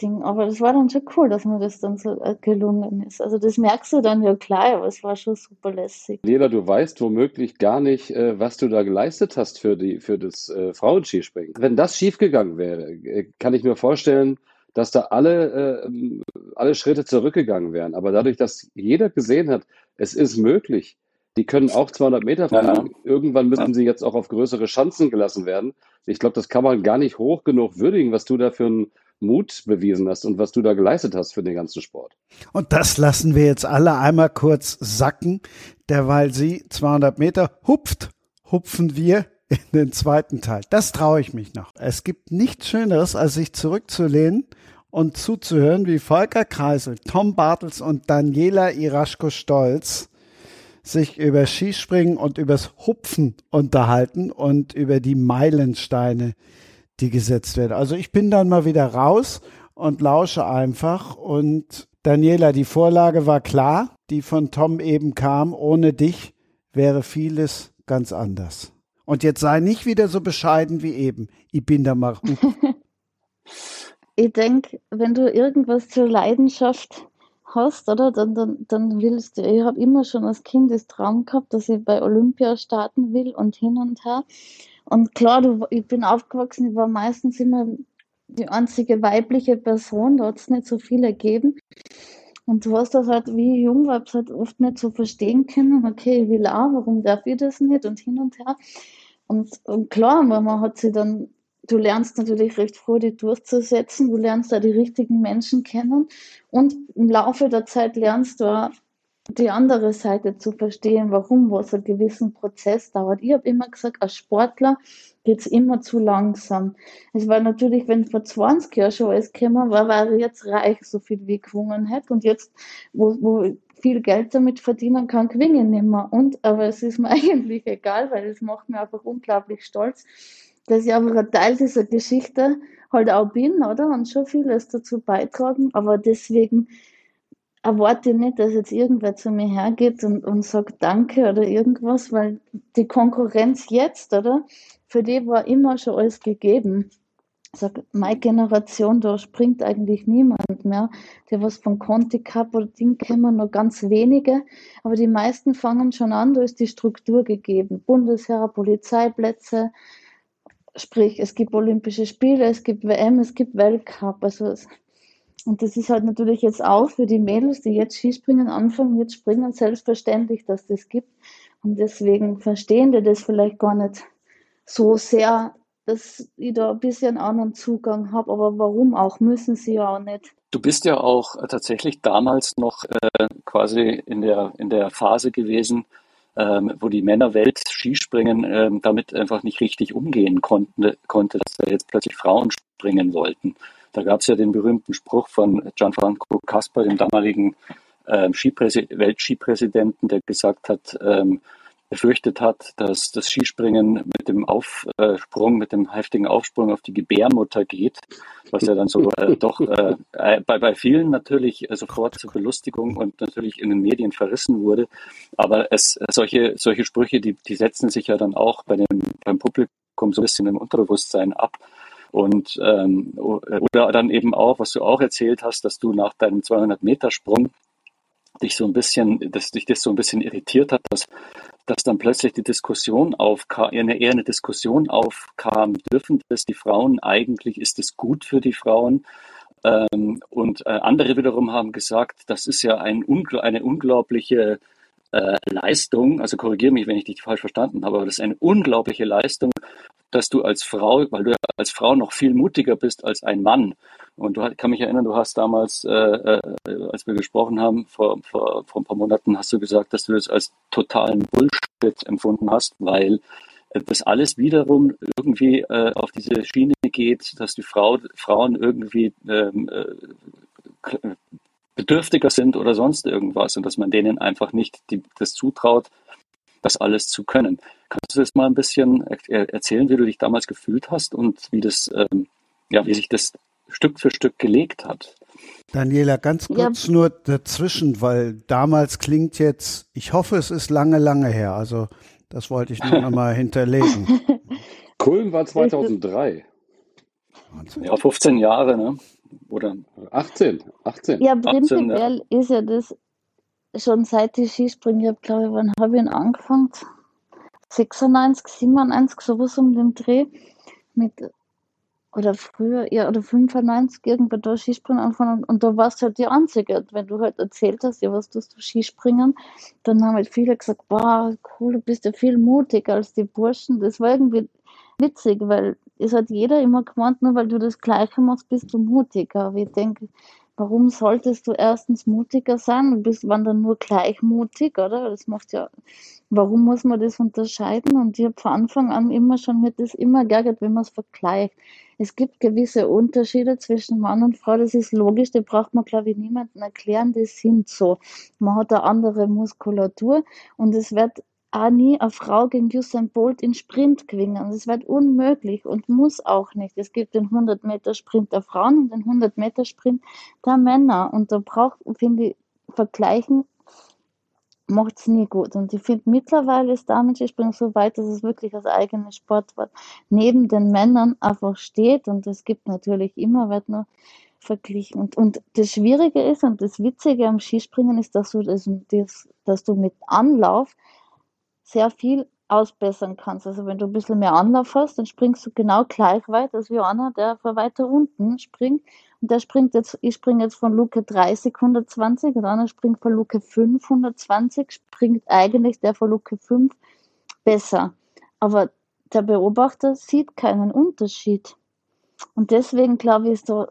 Ding. Aber das war dann schon cool, dass mir das dann so äh, gelungen ist. Also das merkst du dann ja klar, aber es war schon super lässig.
Leda, du weißt womöglich gar nicht, äh, was du da geleistet hast für, die, für das äh, Frauenskispringen. Wenn das schiefgegangen wäre, kann ich mir vorstellen, dass da alle, äh, alle Schritte zurückgegangen wären. Aber dadurch, dass jeder gesehen hat, es ist möglich, die können auch 200 Meter fahren. Ja. Irgendwann müssen ja. sie jetzt auch auf größere Schanzen gelassen werden. Ich glaube, das kann man gar nicht hoch genug würdigen, was du da für einen Mut bewiesen hast und was du da geleistet hast für den ganzen Sport.
Und das lassen wir jetzt alle einmal kurz sacken, derweil sie 200 Meter hupft, hupfen wir in den zweiten Teil. Das traue ich mich noch. Es gibt nichts Schöneres, als sich zurückzulehnen und zuzuhören, wie Volker Kreisel, Tom Bartels und Daniela Iraschko-Stolz sich über Skispringen und übers Hupfen unterhalten und über die Meilensteine, die gesetzt werden. Also ich bin dann mal wieder raus und lausche einfach und Daniela, die Vorlage war klar, die von Tom eben kam. Ohne dich wäre vieles ganz anders. Und jetzt sei nicht wieder so bescheiden wie eben. Ich bin da mal. *laughs*
ich denke, wenn du irgendwas zur Leidenschaft hast, oder, dann, dann, dann willst du, ich habe immer schon als Kind das Traum gehabt, dass ich bei Olympia starten will und hin und her. Und klar, du, ich bin aufgewachsen, ich war meistens immer die einzige weibliche Person, da hat es nicht so viel ergeben. Und du hast das halt, wie jung war, halt oft nicht so verstehen können, okay, will auch, warum darf ich das nicht? Und hin und her. Und, und klar, man hat sie dann, du lernst natürlich recht froh, die durchzusetzen, du lernst da die richtigen Menschen kennen. Und im Laufe der Zeit lernst du auch die andere Seite zu verstehen, warum was ein gewissen Prozess dauert. Ich habe immer gesagt, als Sportler geht es immer zu langsam. Es war natürlich, wenn vor 20 Jahren schon alles gekommen war, war jetzt reich, so viel wie ich gewonnen hätte. Und jetzt, wo, wo viel Geld damit verdienen kann, gewinne ich nicht mehr. Und, aber es ist mir *laughs* eigentlich egal, weil es macht mich einfach unglaublich stolz, dass ich einfach ein Teil dieser Geschichte halt auch bin, oder? Und schon vieles dazu beitragen. Aber deswegen erwarte ich nicht, dass jetzt irgendwer zu mir hergeht und, und sagt Danke oder irgendwas, weil die Konkurrenz jetzt, oder? Für die war immer schon alles gegeben sag, meine Generation, da springt eigentlich niemand mehr. Der was von Conti Cup oder Ding kennen nur ganz wenige, aber die meisten fangen schon an, da ist die Struktur gegeben. Bundesheer, Polizeiplätze, sprich, es gibt Olympische Spiele, es gibt WM, es gibt Weltcup. Also, und das ist halt natürlich jetzt auch für die Mädels, die jetzt Skispringen anfangen, jetzt springen, selbstverständlich, dass das gibt. Und deswegen verstehen die das vielleicht gar nicht so sehr dass ich da ein bisschen anderen Zugang habe, aber warum auch, müssen sie ja auch nicht.
Du bist ja auch tatsächlich damals noch äh, quasi in der, in der Phase gewesen, ähm, wo die Männerwelt Skispringen ähm, damit einfach nicht richtig umgehen konnten, konnte, dass da jetzt plötzlich Frauen springen wollten. Da gab es ja den berühmten Spruch von Gianfranco Casper, dem damaligen ähm, Weltskipräsidenten, der gesagt hat, ähm, befürchtet hat, dass das Skispringen mit dem Aufsprung, mit dem heftigen Aufsprung auf die Gebärmutter geht, was ja dann so äh, *laughs* doch äh, äh bei, bei vielen natürlich sofort zur Belustigung und natürlich in den Medien verrissen wurde. Aber es, solche, solche Sprüche, die, die setzen sich ja dann auch bei dem, beim Publikum so ein bisschen im Unterbewusstsein ab. Und ähm, oder dann eben auch, was du auch erzählt hast, dass du nach deinem 200 Meter Sprung dich so ein bisschen, dass dich das so ein bisschen irritiert hat, dass, dass dann plötzlich die Diskussion aufkam, eher eine Diskussion aufkam, dürfen das die Frauen eigentlich, ist es gut für die Frauen? Ähm, und äh, andere wiederum haben gesagt, das ist ja ein, eine unglaubliche äh, Leistung, also korrigiere mich, wenn ich dich falsch verstanden habe, aber das ist eine unglaubliche Leistung, dass du als Frau, weil du als Frau noch viel mutiger bist als ein Mann. Und du kann mich erinnern, du hast damals, äh, äh, als wir gesprochen haben, vor, vor, vor ein paar Monaten, hast du gesagt, dass du das als totalen Bullshit empfunden hast, weil das alles wiederum irgendwie äh, auf diese Schiene geht, dass die Frau, Frauen irgendwie ähm, äh, bedürftiger sind oder sonst irgendwas und dass man denen einfach nicht die, das zutraut, das alles zu können. Kannst du das mal ein bisschen erzählen, wie du dich damals gefühlt hast und wie das, ähm, ja, wie sich das Stück für Stück gelegt hat?
Daniela, ganz kurz ja. nur dazwischen, weil damals klingt jetzt, ich hoffe, es ist lange, lange her. Also das wollte ich nur noch mal *laughs* hinterlegen.
Kulm war 2003.
Ja, 15 Jahre, ne? Oder
18, 18.
Ja, prinzipiell 18, ja. ist ja das schon seit ich Skispringen, habe glaube ich, wann habe ich ihn angefangen? 96, 97, sowas um den Dreh. Mit, oder früher, ja, oder 95 irgendwann da Skispringen anfangen und da warst du halt die Einzige. Und wenn du halt erzählt hast, ja, was tust du Skispringen, dann haben halt viele gesagt, boah, cool, du bist ja viel mutiger als die Burschen. Das war irgendwie witzig, weil es hat jeder immer gemeint, nur weil du das Gleiche machst, bist du mutiger. Aber ich denke, warum solltest du erstens mutiger sein? Du bist wann dann nur gleichmutig, oder? Das macht ja, warum muss man das unterscheiden? Und ich habe von Anfang an immer schon mit das immer geärgert, wenn man es vergleicht. Es gibt gewisse Unterschiede zwischen Mann und Frau, das ist logisch, die braucht man, glaube ich, niemandem erklären, die sind so. Man hat eine andere Muskulatur und es wird auch nie eine Frau gegen Usain Bolt in Sprint gewinnen. Das wird unmöglich und muss auch nicht. Es gibt den 100 Meter Sprint der Frauen und den 100 Meter Sprint der Männer. Und da braucht, finde ich, vergleichen macht es nie gut. Und ich finde, mittlerweile ist Damenskispringen so weit, dass es wirklich als eigenes Sportwort neben den Männern einfach steht. Und es gibt natürlich immer, wird nur verglichen. Und, und das Schwierige ist und das Witzige am Skispringen ist, dass du, das, dass du mit Anlauf sehr viel ausbessern kannst. Also wenn du ein bisschen mehr Anlauf hast, dann springst du genau gleich weit als wie einer, der von weiter unten springt. Und der springt jetzt, ich springe jetzt von Luke 30, 120 und einer springt von Luke 5, 120, springt eigentlich der von Luke 5 besser. Aber der Beobachter sieht keinen Unterschied. Und deswegen glaube ich, ist so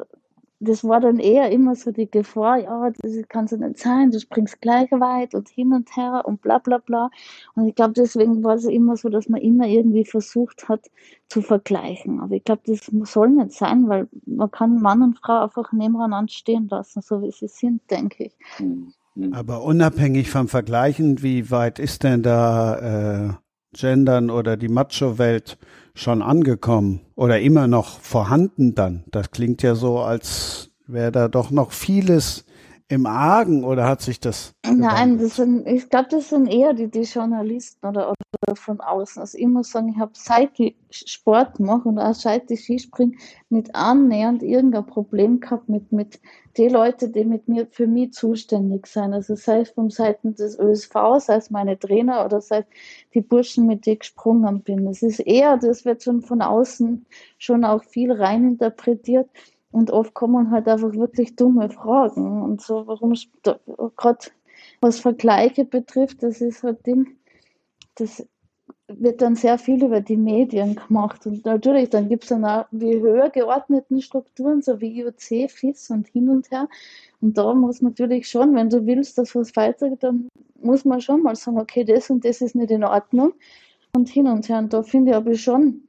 das war dann eher immer so die Gefahr, ja, das kann so nicht sein, du springst gleich weit und hin und her und bla bla bla. Und ich glaube, deswegen war es immer so, dass man immer irgendwie versucht hat zu vergleichen. Aber ich glaube, das soll nicht sein, weil man kann Mann und Frau einfach nebeneinander stehen lassen, so wie sie sind, denke ich. Mhm.
Aber unabhängig vom Vergleichen, wie weit ist denn da äh, Gendern oder die Macho-Welt schon angekommen oder immer noch vorhanden dann? Das klingt ja so, als wäre da doch noch vieles im Argen oder hat sich das?
Nein, das sind, ich glaube, das sind eher die, die Journalisten oder, oder von außen. Also ich muss sagen, ich habe seit ich Sport mache und auch seit ich Skispringe nicht annähernd irgendein Problem gehabt mit, mit den Leuten, die mit mir für mich zuständig sind. Also sei es von Seiten des ÖSV, sei es meine Trainer oder sei es die Burschen, mit denen ich gesprungen bin. Es ist eher, das wird schon von außen schon auch viel reininterpretiert. Und oft kommen halt einfach wirklich dumme Fragen. Und so, warum, gerade was Vergleiche betrifft, das ist halt Ding, das wird dann sehr viel über die Medien gemacht. Und natürlich, dann gibt es dann auch die höher geordneten Strukturen, so wie IOC, FIS und hin und her. Und da muss natürlich schon, wenn du willst, dass was weitergeht, dann muss man schon mal sagen, okay, das und das ist nicht in Ordnung. Und hin und her. Und da finde ich aber schon,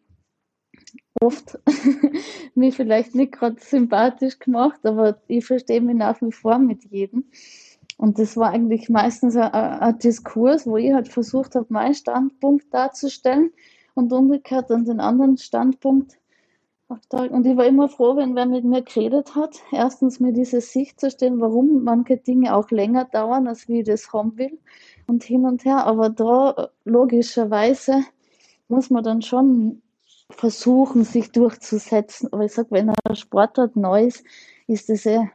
oft *laughs* mich vielleicht nicht gerade sympathisch gemacht, aber ich verstehe mich nach wie vor mit jedem. Und das war eigentlich meistens ein, ein Diskurs, wo ich halt versucht habe, meinen Standpunkt darzustellen und umgekehrt dann den anderen Standpunkt. Und ich war immer froh, wenn wer mit mir geredet hat. Erstens mir diese Sicht zu stellen, warum manche Dinge auch länger dauern, als wie ich das haben will und hin und her. Aber da logischerweise muss man dann schon versuchen, sich durchzusetzen. Aber ich sage, wenn ein Sportart neu ist, ist das ja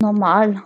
normal.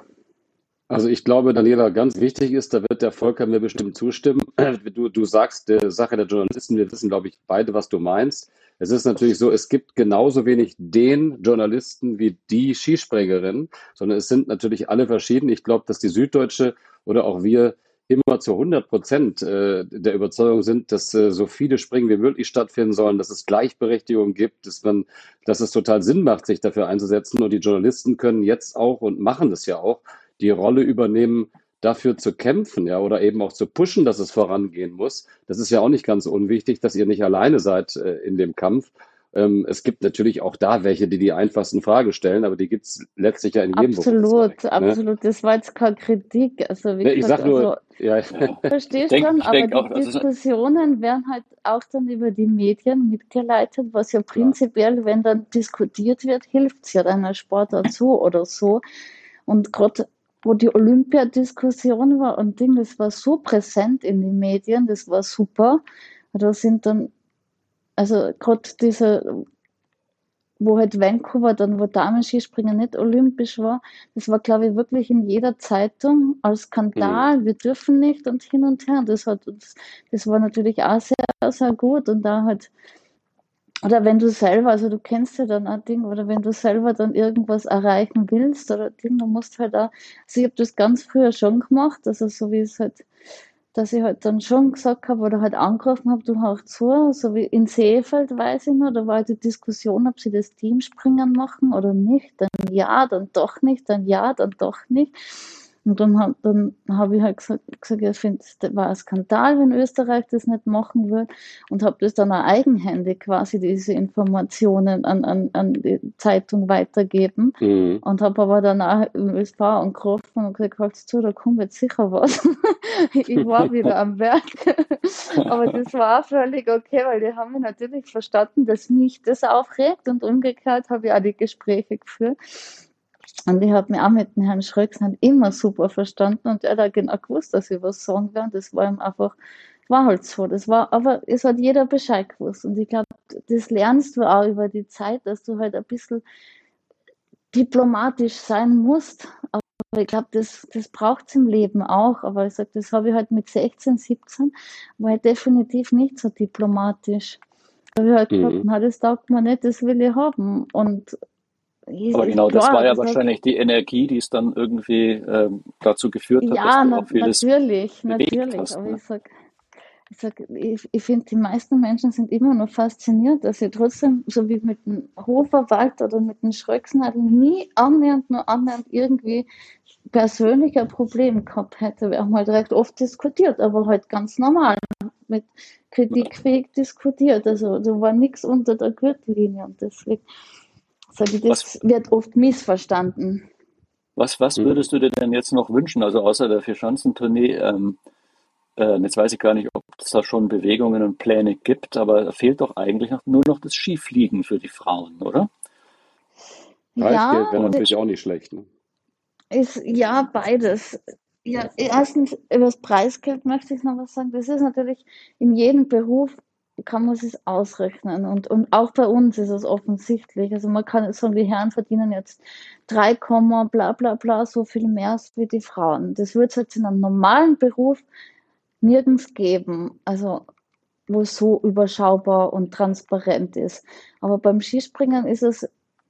Also ich glaube, Daniela, ganz wichtig ist, da wird der Volker mir bestimmt zustimmen. *clears throat* Du, du sagst, der Sache der Journalisten, wir wissen, glaube ich, beide, was du meinst. Es ist natürlich so, es gibt genauso wenig den Journalisten wie die Skispringerin, sondern es sind natürlich alle verschieden. Ich glaube, dass die Süddeutsche oder auch wir immer zu 100 Prozent äh, der Überzeugung sind, dass äh, so viele Springen wie möglich stattfinden sollen, dass es Gleichberechtigung gibt, dass man, dass es total Sinn macht, sich dafür einzusetzen. Und die Journalisten können jetzt auch und machen das ja auch, die Rolle übernehmen, dafür zu kämpfen, ja, oder eben auch zu pushen, dass es vorangehen muss. Das ist ja auch nicht ganz unwichtig, dass ihr nicht alleine seid äh, in dem Kampf. Ähm, es gibt natürlich auch da welche, die die einfachsten Fragen stellen, aber die gibt es letztlich ja in jedem
Absolut, Beruf, absolut. Ne? Das war jetzt keine Kritik. Also, wie
ne, ich sag nur,
also, ja. *laughs* verstehst du schon, aber die auch, Diskussionen werden halt auch dann über die Medien mitgeleitet, was ja prinzipiell, ja. wenn dann diskutiert wird, hilft es ja deiner Sportart so oder so. Und gerade wo die Olympiadiskussion war und Ding, das war so präsent in den Medien, das war super. Da sind dann also gerade diese, wo halt Vancouver dann, wo Damenskispringen nicht olympisch war, das war, glaube ich, wirklich in jeder Zeitung als Skandal, mhm. wir dürfen nicht und hin und her. Das, hat, das, das war natürlich auch sehr, sehr gut und da halt, oder wenn du selber, also du kennst ja dann ein Ding, oder wenn du selber dann irgendwas erreichen willst oder Ding, du musst halt auch, also ich habe das ganz früher schon gemacht, also so wie es halt dass ich halt dann schon gesagt habe oder halt angerufen habe, du hör zu, so wie in Seefeld weiß ich noch, da war halt die Diskussion, ob sie das Teamspringen machen oder nicht, dann ja, dann doch nicht, dann ja, dann doch nicht. Und dann, dann habe ich halt gesagt, gesagt ich finde, das war ein Skandal, wenn Österreich das nicht machen würde. Und habe das dann auch eigenhändig quasi diese Informationen an, an, an die Zeitung weitergeben. Mhm. Und habe aber dann auch im ÖSV angerufen und gesagt, halt zu, da kommt jetzt sicher was. *laughs* ich war wieder am Werk. *laughs* aber das war völlig okay, weil die haben mich natürlich verstanden, dass mich das aufregt. Und umgekehrt habe ich auch die Gespräche geführt. Und ich habe mich auch mit dem Herrn Schröcksand immer super verstanden und er hat genau gewusst, dass ich was sagen werde. Und das war ihm einfach, war halt so. Das war, aber es hat jeder Bescheid gewusst. Und ich glaube, das lernst du auch über die Zeit, dass du halt ein bisschen diplomatisch sein musst. Aber ich glaube, das, das braucht es im Leben auch. Aber ich sage, das habe ich halt mit 16, 17, war ich definitiv nicht so diplomatisch. Da habe ich halt gesagt, mhm. na, das taugt mir nicht, das will ich haben. Und
aber genau, das war ja wahrscheinlich die Energie, die es dann irgendwie ähm, dazu geführt hat,
ja, dass du auch vieles natürlich, natürlich. Hast, aber ne? ich sag, ich, sag, ich, ich finde, die meisten Menschen sind immer noch fasziniert, dass sie trotzdem, so wie mit dem Hoferwald oder mit dem Schröcksnadel, nie annähernd, nur annähernd irgendwie persönlich ein Problem gehabt hätte. Wir haben halt recht oft diskutiert, aber halt ganz normal, mit kritikfähig diskutiert. Also da war nichts unter der Gürtellinie und deswegen Sage, das was, wird oft missverstanden.
Was, was hm. würdest du dir denn jetzt noch wünschen? Also außer der Vierschanzentournee, ähm, äh, jetzt weiß ich gar nicht, ob es da schon Bewegungen und Pläne gibt, aber fehlt doch eigentlich noch, nur noch das Skifliegen für die Frauen, oder?
Preisgeld ja, wäre natürlich auch nicht schlecht. Ne?
Ist, ja, beides. Ja, erstens über das Preisgeld möchte ich noch was sagen. Das ist natürlich in jedem Beruf kann man es ausrechnen. Und, und auch bei uns ist es offensichtlich. Also man kann sagen, die Herren verdienen jetzt 3, bla bla bla so viel mehr wie die Frauen. Das wird es jetzt in einem normalen Beruf nirgends geben. Also wo es so überschaubar und transparent ist. Aber beim Skispringen ist es,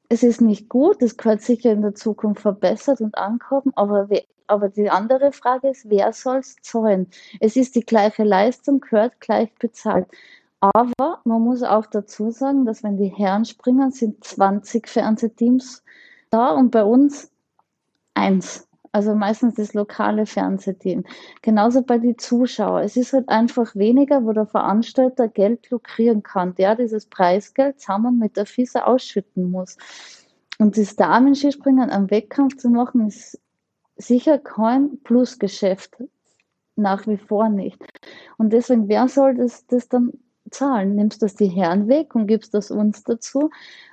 es ist nicht gut, es gehört sicher in der Zukunft verbessert und ankommen, aber, aber die andere Frage ist, wer soll es zahlen? Es ist die gleiche Leistung, gehört gleich bezahlt. Aber man muss auch dazu sagen, dass wenn die Herren springen, sind 20 Fernsehteams da und bei uns eins. Also meistens das lokale Fernsehteam. Genauso bei den Zuschauern. Es ist halt einfach weniger, wo der Veranstalter Geld lukrieren kann, der dieses Preisgeld zusammen mit der FISA ausschütten muss. Und das Damenskispringen am Wettkampf zu machen, ist sicher kein Plusgeschäft. Nach wie vor nicht. Und deswegen, wer soll das, das dann zahlen. Nimmst das die Herren weg und gibst das uns dazu.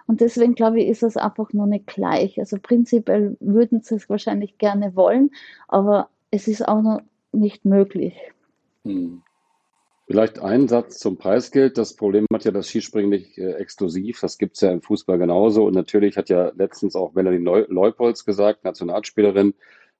Und deswegen glaube ich, ist es einfach nur nicht gleich. Also prinzipiell würden sie es wahrscheinlich gerne wollen, aber es ist auch noch nicht möglich. Hm.
Vielleicht ein Satz zum Preisgeld. Das Problem hat ja das Skispringen nicht äh, exklusiv. Das gibt es ja im Fußball genauso. Und natürlich hat ja letztens auch Melanie Leupolz gesagt, Nationalspielerin,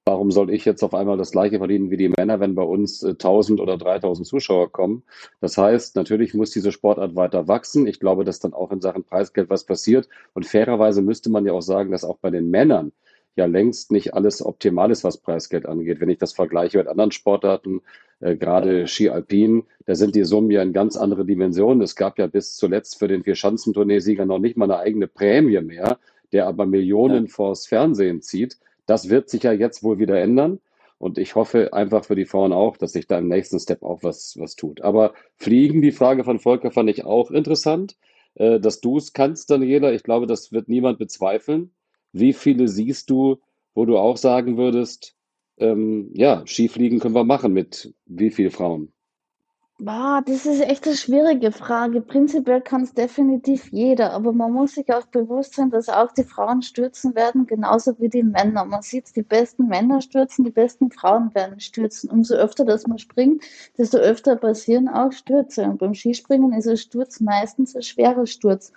Warum soll ich jetzt auf einmal das gleiche verdienen wie die Männer, wenn bei uns 1000 äh, oder 3000 Zuschauer kommen? Das heißt, natürlich muss diese Sportart weiter wachsen. Ich glaube, dass dann auch in Sachen Preisgeld was passiert. Und fairerweise müsste man ja auch sagen, dass auch bei den Männern ja längst nicht alles optimal ist, was Preisgeld angeht. Wenn ich das vergleiche mit anderen Sportarten, äh, gerade Ski Alpin, da sind die Summen ja in ganz andere Dimensionen. Es gab ja bis zuletzt für den Vier-Schanzentourneesieger noch nicht mal eine eigene Prämie mehr, der aber Millionen ja. vors Fernsehen zieht. Das wird sich ja jetzt wohl wieder ändern. Und ich hoffe einfach für die Frauen auch, dass sich da im nächsten Step auch was, was tut. Aber Fliegen, die Frage von Volker fand ich auch interessant. Äh, dass du es kannst, Daniela, ich glaube, das wird niemand bezweifeln. Wie viele siehst du, wo du auch sagen würdest, ähm, ja, Skifliegen können wir machen mit wie vielen Frauen?
Boah, das ist echt eine schwierige Frage. Prinzipiell kann es definitiv jeder, aber man muss sich auch bewusst sein, dass auch die Frauen stürzen werden, genauso wie die Männer. Man sieht, die besten Männer stürzen, die besten Frauen werden stürzen. Umso öfter, dass man springt, desto öfter passieren auch Stürze. Und beim Skispringen ist ein Sturz meistens ein schwerer Sturz.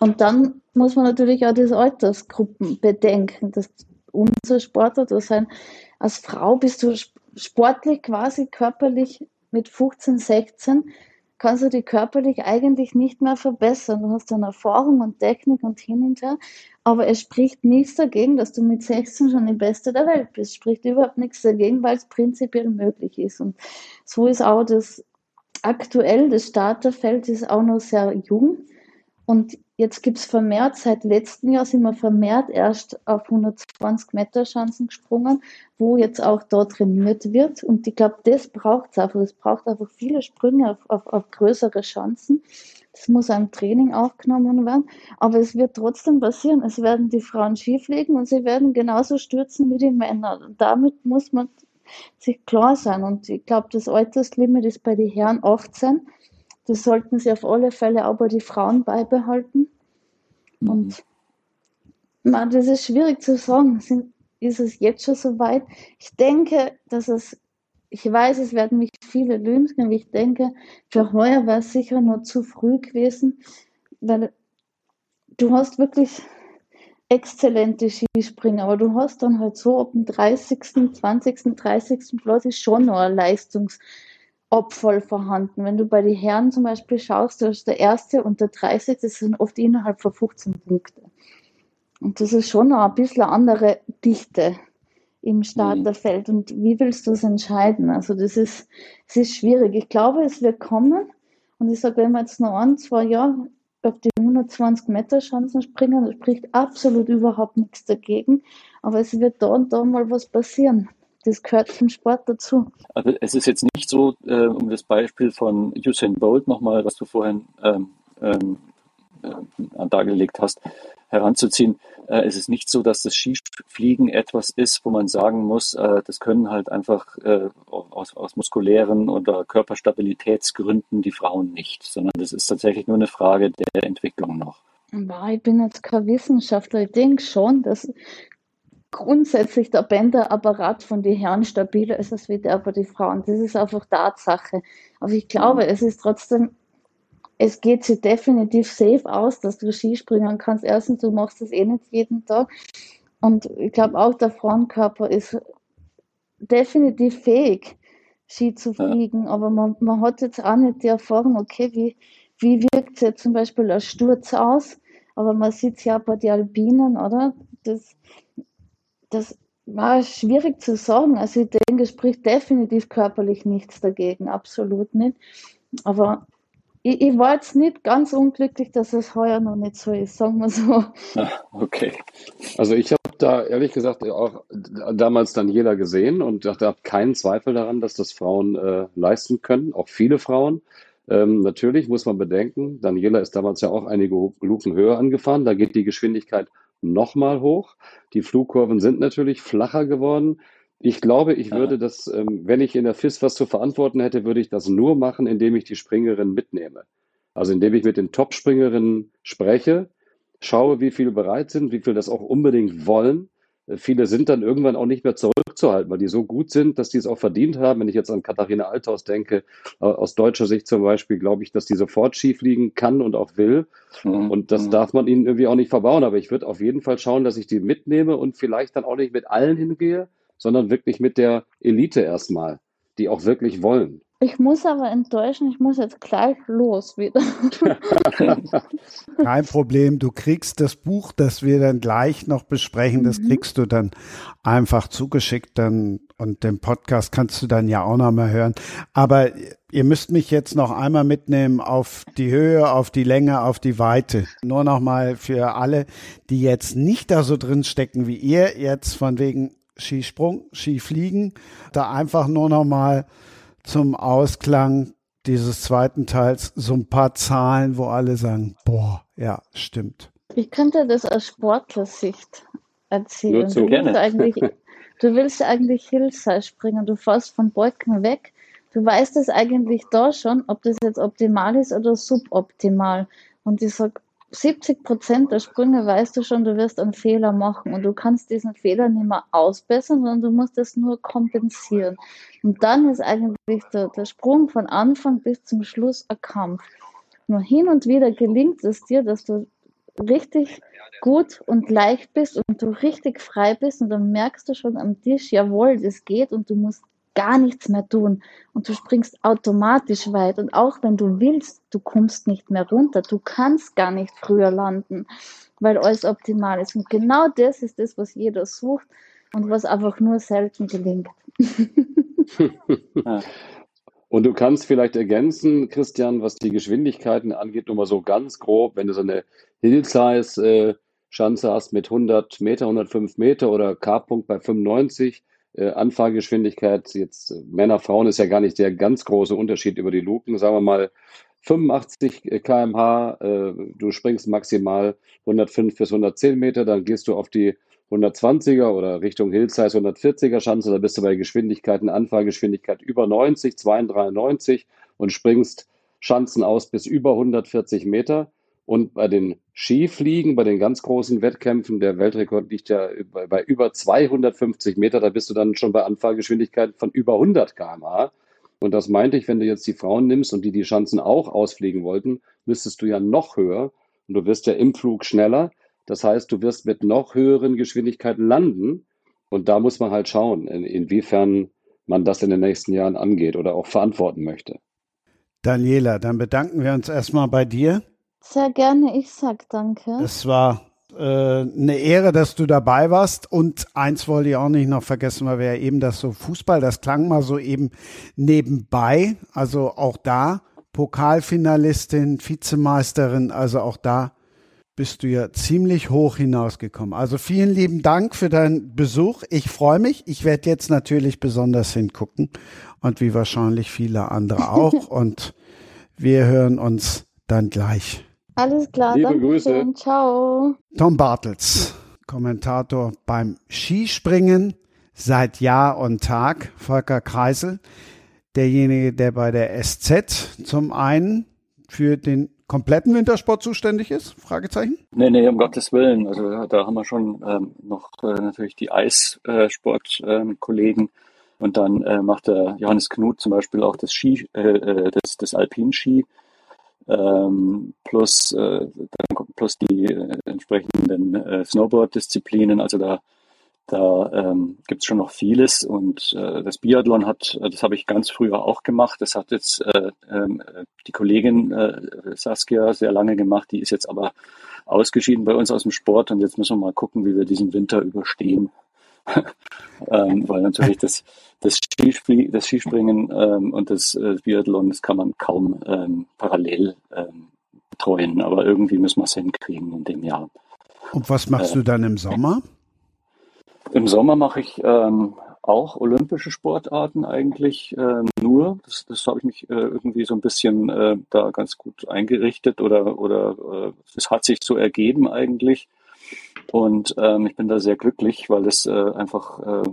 Und dann muss man natürlich auch diese Altersgruppen bedenken. dass unser Sportler, das sein, als Frau bist du sportlich quasi körperlich mit 15, 16 kannst du dich körperlich eigentlich nicht mehr verbessern. Du hast dann Erfahrung und Technik und hin und her, aber es spricht nichts dagegen, dass du mit 16 schon die Beste der Welt bist. Spricht überhaupt nichts dagegen, weil es prinzipiell möglich ist. Und so ist auch das aktuell, das Starterfeld ist auch noch sehr jung. Und jetzt gibt es vermehrt, seit letztem Jahr sind wir vermehrt erst auf 120 Meter Chancen gesprungen, wo jetzt auch da trainiert wird. Und ich glaube, das braucht es einfach. Es braucht einfach viele Sprünge auf, auf, auf größere Chancen. Das muss einem Training aufgenommen werden. Aber es wird trotzdem passieren. Es werden die Frauen schieflegen und sie werden genauso stürzen wie die Männer. Und damit muss man sich klar sein. Und ich glaube, das Alterslimit ist bei den Herren 18 das sollten sie auf alle Fälle bei den Frauen beibehalten. Mhm. Und man, das ist schwierig zu sagen. Sind, ist es jetzt schon so weit? Ich denke, dass es, ich weiß, es werden mich viele lünchen, aber ich denke, für heuer wäre es sicher noch zu früh gewesen, weil du hast wirklich exzellente Skispringer, aber du hast dann halt so ab dem 30., 20., 30. Platz ist schon noch ein Leistungs- Abfall vorhanden. Wenn du bei den Herren zum Beispiel schaust, da ist der erste und der 30, das sind oft innerhalb von 15 Punkte. Und das ist schon noch ein bisschen eine andere Dichte im Starterfeld. Und wie willst du es entscheiden? Also das ist, es ist schwierig. Ich glaube, es wird kommen. Und ich sage, wenn wir jetzt noch ein, zwei Jahre auf die 120 Meter Chancen springen, da spricht absolut überhaupt nichts dagegen. Aber es wird da und da mal was passieren das gehört zum Sport dazu.
Also es ist jetzt nicht so, äh, um das Beispiel von Usain Bolt nochmal, was du vorhin ähm, ähm, äh, dargelegt hast, heranzuziehen. Äh, es ist nicht so, dass das Skifliegen etwas ist, wo man sagen muss, äh, das können halt einfach äh, aus, aus muskulären oder Körperstabilitätsgründen die Frauen nicht, sondern das ist tatsächlich nur eine Frage der Entwicklung noch.
Ich bin jetzt kein Wissenschaftler. Ich denke schon, dass grundsätzlich der Bänderapparat von den Herren stabiler ist als wie der bei den Frauen. Das ist einfach Tatsache. Aber ich glaube, mhm. es ist trotzdem, es geht sich definitiv safe aus, dass du Skispringen kannst. Erstens, du machst das eh nicht jeden Tag. Und ich glaube auch, der Frauenkörper ist definitiv fähig, Ski zu fliegen. Ja. Aber man, man hat jetzt auch nicht die Erfahrung, okay, wie, wie wirkt jetzt zum Beispiel ein Sturz aus? Aber man sieht es ja bei den Alpinen, oder? Das, das war schwierig zu sagen. Also ich denke, spricht definitiv körperlich nichts dagegen, absolut nicht. Aber ich, ich, war jetzt nicht ganz unglücklich, dass es heuer noch nicht so ist, sagen wir so. *laughs*
Ah, okay. Also ich habe da ehrlich gesagt auch damals Daniela gesehen und dachte, habe keinen Zweifel daran, dass das Frauen äh, leisten können, auch viele Frauen. Ähm, natürlich muss man bedenken, Daniela ist damals ja auch einige Luken höher angefahren, da geht die Geschwindigkeit nochmal hoch. Die Flugkurven sind natürlich flacher geworden. Ich glaube, ich ja. würde das, ähm, wenn ich in der FIS was zu verantworten hätte, würde ich das nur machen, indem ich die Springerinnen mitnehme. Also indem ich mit den Top-Springerinnen spreche, schaue, wie viele bereit sind, wie viele das auch unbedingt wollen Viele sind dann irgendwann auch nicht mehr zurückzuhalten, weil die so gut sind, dass die es auch verdient haben. Wenn ich jetzt an Katharina Althaus denke, äh, aus deutscher Sicht zum Beispiel, glaube ich, dass die sofort schief liegen kann und auch will. Mhm. Und das mhm. darf man ihnen irgendwie auch nicht verbauen. Aber ich würde auf jeden Fall schauen, dass ich die mitnehme und vielleicht dann auch nicht mit allen hingehe, sondern wirklich mit der Elite erstmal, die auch wirklich wollen.
Ich muss aber enttäuschen, ich muss jetzt gleich los wieder.
Kein Problem, du kriegst das Buch, das wir dann gleich noch besprechen, das mhm. kriegst du dann einfach zugeschickt dann und den Podcast kannst du dann ja auch noch mal hören. Aber ihr müsst mich jetzt noch einmal mitnehmen auf die Höhe, auf die Länge, auf die Weite. Nur noch mal für alle, die jetzt nicht da so drin stecken wie ihr, jetzt von wegen Skisprung, Skifliegen, da einfach nur noch mal zum Ausklang dieses zweiten Teils so ein paar Zahlen, wo alle sagen, boah, ja, stimmt.
Ich könnte das aus Sportlersicht erzählen.
Du willst,
eigentlich, *laughs* du willst eigentlich Hillside springen, du fährst von Balken weg. Du weißt es eigentlich da schon, ob das jetzt optimal ist oder suboptimal. Und ich sage, 70 Prozent der Sprünge weißt du schon, du wirst einen Fehler machen und du kannst diesen Fehler nicht mehr ausbessern, sondern du musst es nur kompensieren. Und dann ist eigentlich der, der Sprung von Anfang bis zum Schluss ein Kampf. Nur hin und wieder gelingt es dir, dass du richtig gut und leicht bist und du richtig frei bist und dann merkst du schon am Tisch, jawohl, das geht und du musst gar nichts mehr tun und du springst automatisch weit. Und auch wenn du willst, du kommst nicht mehr runter. Du kannst gar nicht früher landen, weil alles optimal ist. Und genau das ist das, was jeder sucht und was einfach nur selten gelingt. *laughs*
Und du kannst vielleicht ergänzen, Christian, was die Geschwindigkeiten angeht, nur mal so ganz grob, wenn du so eine Hill-Size-Schanze hast mit 100 Meter, 105 Meter oder K-Punkt bei 95, äh, Anfahrgeschwindigkeit, jetzt äh, Männer, Frauen ist ja gar nicht der ganz große Unterschied über die Luken, sagen wir mal 85 kmh, äh, du springst maximal 105 bis 110 Meter, dann gehst du auf die 120er oder Richtung Hillsize 140er Schanze, da bist du bei Geschwindigkeiten, Anfahrgeschwindigkeit über 90, 92 und springst Schanzen aus bis über 140 Meter. Und bei den Skifliegen, bei den ganz großen Wettkämpfen, der Weltrekord liegt ja bei, über 250 Meter, da bist du dann schon bei Anfahrgeschwindigkeiten von über 100 km/h. Und das meinte ich, wenn du jetzt die Frauen nimmst und die die Schanzen auch ausfliegen wollten, müsstest du ja noch höher und du wirst ja im Flug schneller. Das heißt, du wirst mit noch höheren Geschwindigkeiten landen. Und da muss man halt schauen, in, inwiefern man das in den nächsten Jahren angeht oder auch verantworten möchte.
Daniela, dann bedanken wir uns erstmal bei dir.
Sehr gerne, ich sag danke.
Es war äh, eine Ehre, dass du dabei warst. Und eins wollte ich auch nicht noch vergessen, weil wir ja eben das so Fußball, das klang mal so eben nebenbei. Also auch da Pokalfinalistin, Vizemeisterin, also auch da bist du ja ziemlich hoch hinausgekommen. Also vielen lieben Dank für deinen Besuch. Ich freue mich. Ich werde jetzt natürlich besonders hingucken und wie wahrscheinlich viele andere auch. *laughs* und wir hören uns dann gleich.
Alles klar,
Liebe Grüße.
Schön. Ciao.
Tom Bartels, Kommentator beim Skispringen seit Jahr und Tag. Volker Kreisel, derjenige, der bei der SZ zum einen für den kompletten Wintersport zuständig ist? Fragezeichen?
Nee, nee, um Gottes Willen. Also da haben wir schon ähm, noch äh, natürlich die Eissportkollegen. Ähm, und dann äh, macht der Johannes Knut zum Beispiel auch das Ski, äh, äh das, das Alpinski ähm, plus, äh, plus die äh, entsprechenden äh, Snowboard-Disziplinen. Also da, da ähm, gibt es schon noch vieles. Und äh, das Biathlon hat, äh, das habe ich ganz früher auch gemacht. Das hat jetzt äh, ähm, die Kollegin äh, Saskia sehr lange gemacht. Die ist jetzt aber ausgeschieden bei uns aus dem Sport. Und jetzt müssen wir mal gucken, wie wir diesen Winter überstehen. *laughs* ähm, weil natürlich das, das, Skispring, das Skispringen ähm, und das äh, Biathlon, das kann man kaum ähm, parallel betreuen, aber irgendwie müssen wir es hinkriegen in dem Jahr.
Und was machst äh, du dann im Sommer?
Im Sommer mache ich ähm, auch olympische Sportarten eigentlich äh, nur. Das, das habe ich mich äh, irgendwie so ein bisschen äh, da ganz gut eingerichtet oder, oder es äh, hat sich so ergeben eigentlich. Und ähm, ich bin da sehr glücklich, weil es äh, einfach äh,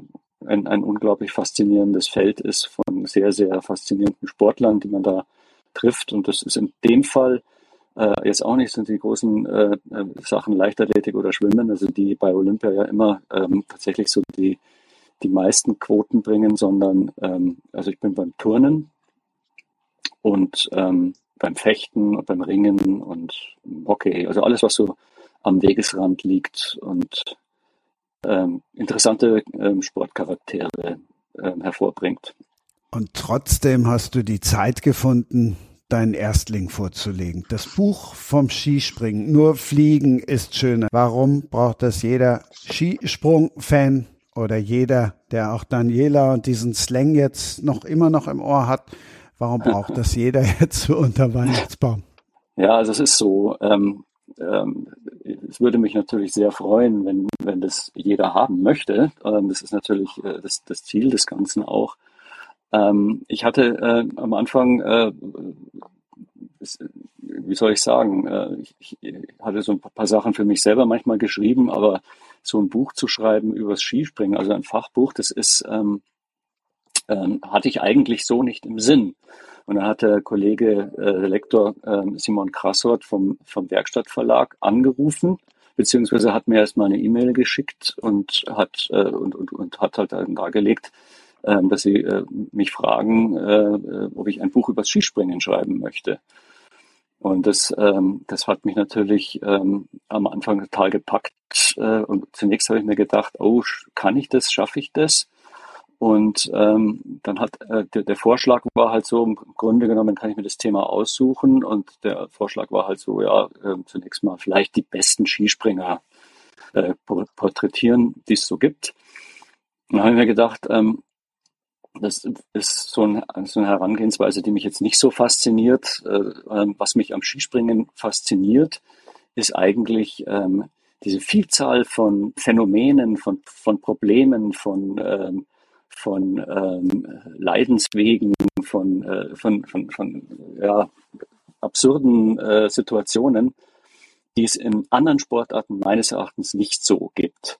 ein, ein unglaublich faszinierendes Feld ist von sehr, sehr faszinierenden Sportlern, die man da trifft. Und das ist in dem Fall äh, jetzt auch nicht sind die großen äh, äh, Sachen Leichtathletik oder Schwimmen, also die bei Olympia ja immer ähm, tatsächlich so die, die meisten Quoten bringen, sondern ähm, also ich bin beim Turnen und ähm, beim Fechten und beim Ringen und Hockey, also alles, was so am Wegesrand liegt und ähm, interessante ähm, Sportcharaktere ähm, hervorbringt.
Und trotzdem hast du die Zeit gefunden, deinen Erstling vorzulegen. Das Buch vom Skispringen, nur Fliegen ist schöner. Warum braucht das jeder Skisprung-Fan oder jeder, der auch Daniela und diesen Slang jetzt noch immer noch im Ohr hat? Warum braucht das *laughs* jeder jetzt unter Weihnachtsbaum?
Ja, also es ist so. Ähm, ähm, es würde mich natürlich sehr freuen, wenn, wenn das jeder haben möchte. Ähm, das ist natürlich äh, das, das Ziel des Ganzen auch. Ähm, ich hatte äh, am Anfang, äh, wie soll ich sagen, äh, ich, ich, hatte so ein paar Sachen für mich selber manchmal geschrieben, aber so ein Buch zu schreiben übers Skispringen, also ein Fachbuch, das ist, ähm, ähm, hatte ich eigentlich so nicht im Sinn. Und dann hat der Kollege, äh, Lektor äh, Simon Krassort vom, vom Werkstattverlag angerufen, beziehungsweise hat mir erstmal eine E-Mail geschickt und hat, äh, und, und, und hat halt dann dargelegt, dass sie äh, mich fragen, äh, ob ich ein Buch über Skispringen schreiben möchte. Und das, ähm, das hat mich natürlich ähm, am Anfang total gepackt. Äh, und zunächst habe ich mir gedacht, oh, kann ich das, schaffe ich das? Und ähm, dann hat äh, der, der, Vorschlag war halt so, im Grunde genommen kann ich mir das Thema aussuchen und der Vorschlag war halt so, ja, äh, zunächst mal vielleicht die besten Skispringer äh, porträtieren, die es so gibt. Dann habe ich mir gedacht, ähm, das ist so, ein, so, eine Herangehensweise, die mich jetzt nicht so fasziniert. Äh, ähm, was mich am Skispringen fasziniert, ist eigentlich ähm, diese Vielzahl von Phänomenen, von, von Problemen, von ähm, von Leidenswegen, von, äh, von, von, von ja, absurden äh, Situationen, die es in anderen Sportarten meines Erachtens nicht so gibt.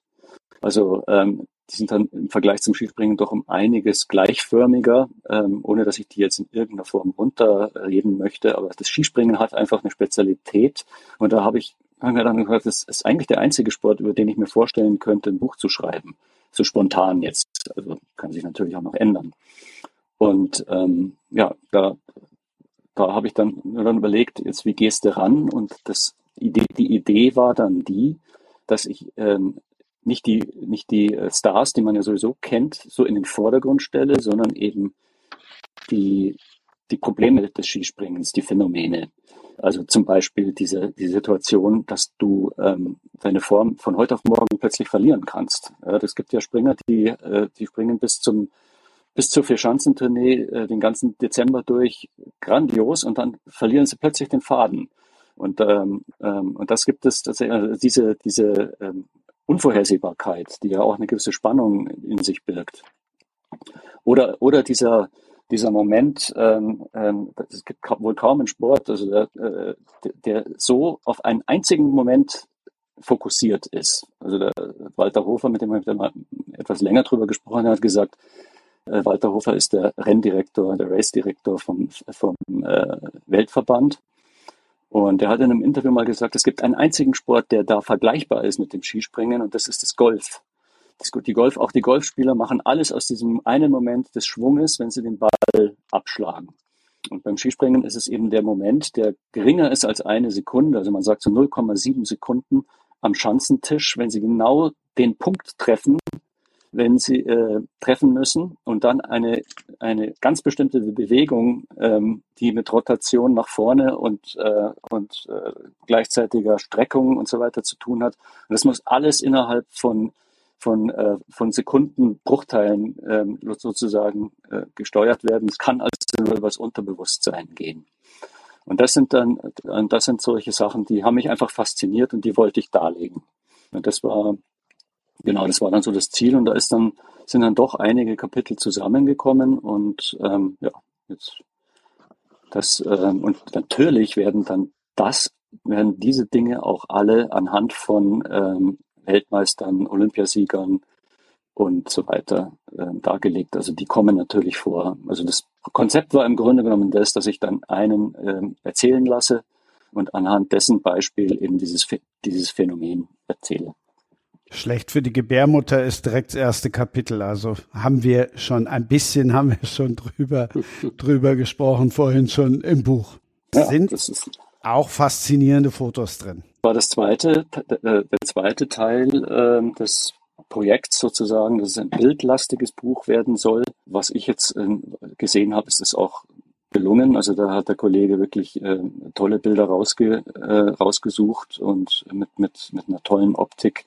Also ähm, die sind dann im Vergleich zum Skispringen doch um einiges gleichförmiger, ähm, ohne dass ich die jetzt in irgendeiner Form runterreden möchte. Aber das Skispringen hat einfach eine Spezialität. Und da habe ich, hab mir dann gesagt, das ist eigentlich der einzige Sport, über den ich mir vorstellen könnte, ein Buch zu schreiben so spontan jetzt. Also kann sich natürlich auch noch ändern. Und ähm, ja, da, da habe ich dann, dann überlegt, jetzt wie gehst du ran? Und das Idee, die Idee war dann die, dass ich ähm, nicht die, nicht die äh, Stars, die man ja sowieso kennt, so in den Vordergrund stelle, sondern eben die, die Probleme des Skispringens, die Phänomene. Also zum Beispiel diese, die Situation, dass du ähm, deine Form von heute auf morgen plötzlich verlieren kannst. Ja, gibt ja Springer, die, äh, die springen bis zum bis zur Vierschanzentournee äh, den ganzen Dezember durch grandios und dann verlieren sie plötzlich den Faden. Und, ähm, ähm, und das gibt es tatsächlich, also diese, diese ähm, Unvorhersehbarkeit, die ja auch eine gewisse Spannung in sich birgt. Oder, oder dieser, dieser Moment, ähm, ähm, es gibt wohl kaum einen Sport, also der, äh, der so auf einen einzigen Moment fokussiert ist. Also der Walter Hofer, mit dem ich mal etwas länger drüber gesprochen hat, gesagt, äh, Walter Hofer ist der Renndirektor, der Race-Direktor vom, vom äh, Weltverband. Und er hat in einem Interview mal gesagt, es gibt einen einzigen Sport, der da vergleichbar ist mit dem Skispringen, und das ist das Golf die Golf, auch die Golfspieler machen alles aus diesem einen Moment des Schwunges, wenn sie den Ball abschlagen. Und beim Skispringen ist es eben der Moment, der geringer ist als eine Sekunde. Also man sagt so 0,7 Sekunden am Schanzentisch, wenn sie genau den Punkt treffen, wenn sie äh, treffen müssen und dann eine, eine ganz bestimmte Bewegung, ähm, die mit Rotation nach vorne und, äh, und äh, gleichzeitiger Streckung und so weiter zu tun hat. Und das muss alles innerhalb von von, äh, von Sekundenbruchteilen ähm, sozusagen äh, gesteuert werden. Es kann also nur über das Unterbewusstsein gehen. Und das sind dann, das sind solche Sachen, die haben mich einfach fasziniert und die wollte ich darlegen. Und das war, genau, das war dann so das Ziel und da ist dann, sind dann doch einige Kapitel zusammengekommen und ähm, ja, jetzt das, ähm, und natürlich werden dann das, werden diese Dinge auch alle anhand von ähm, Weltmeistern, Olympiasiegern und so weiter äh, dargelegt. Also die kommen natürlich vor. Also das Konzept war im Grunde genommen das, dass ich dann einen äh, erzählen lasse und anhand dessen Beispiel eben dieses, dieses Phänomen erzähle.
Schlecht für die Gebärmutter ist direkt das erste Kapitel. Also haben wir schon ein bisschen, haben wir schon drüber, *laughs* drüber gesprochen, vorhin schon im Buch. Ja, Sind auch faszinierende Fotos drin
war das zweite, äh, der zweite Teil äh, des Projekts sozusagen, dass es ein bildlastiges Buch werden soll. Was ich jetzt äh, gesehen habe, ist es auch gelungen. Also da hat der Kollege wirklich äh, tolle Bilder rausge, äh, rausgesucht und mit, mit, mit einer tollen Optik,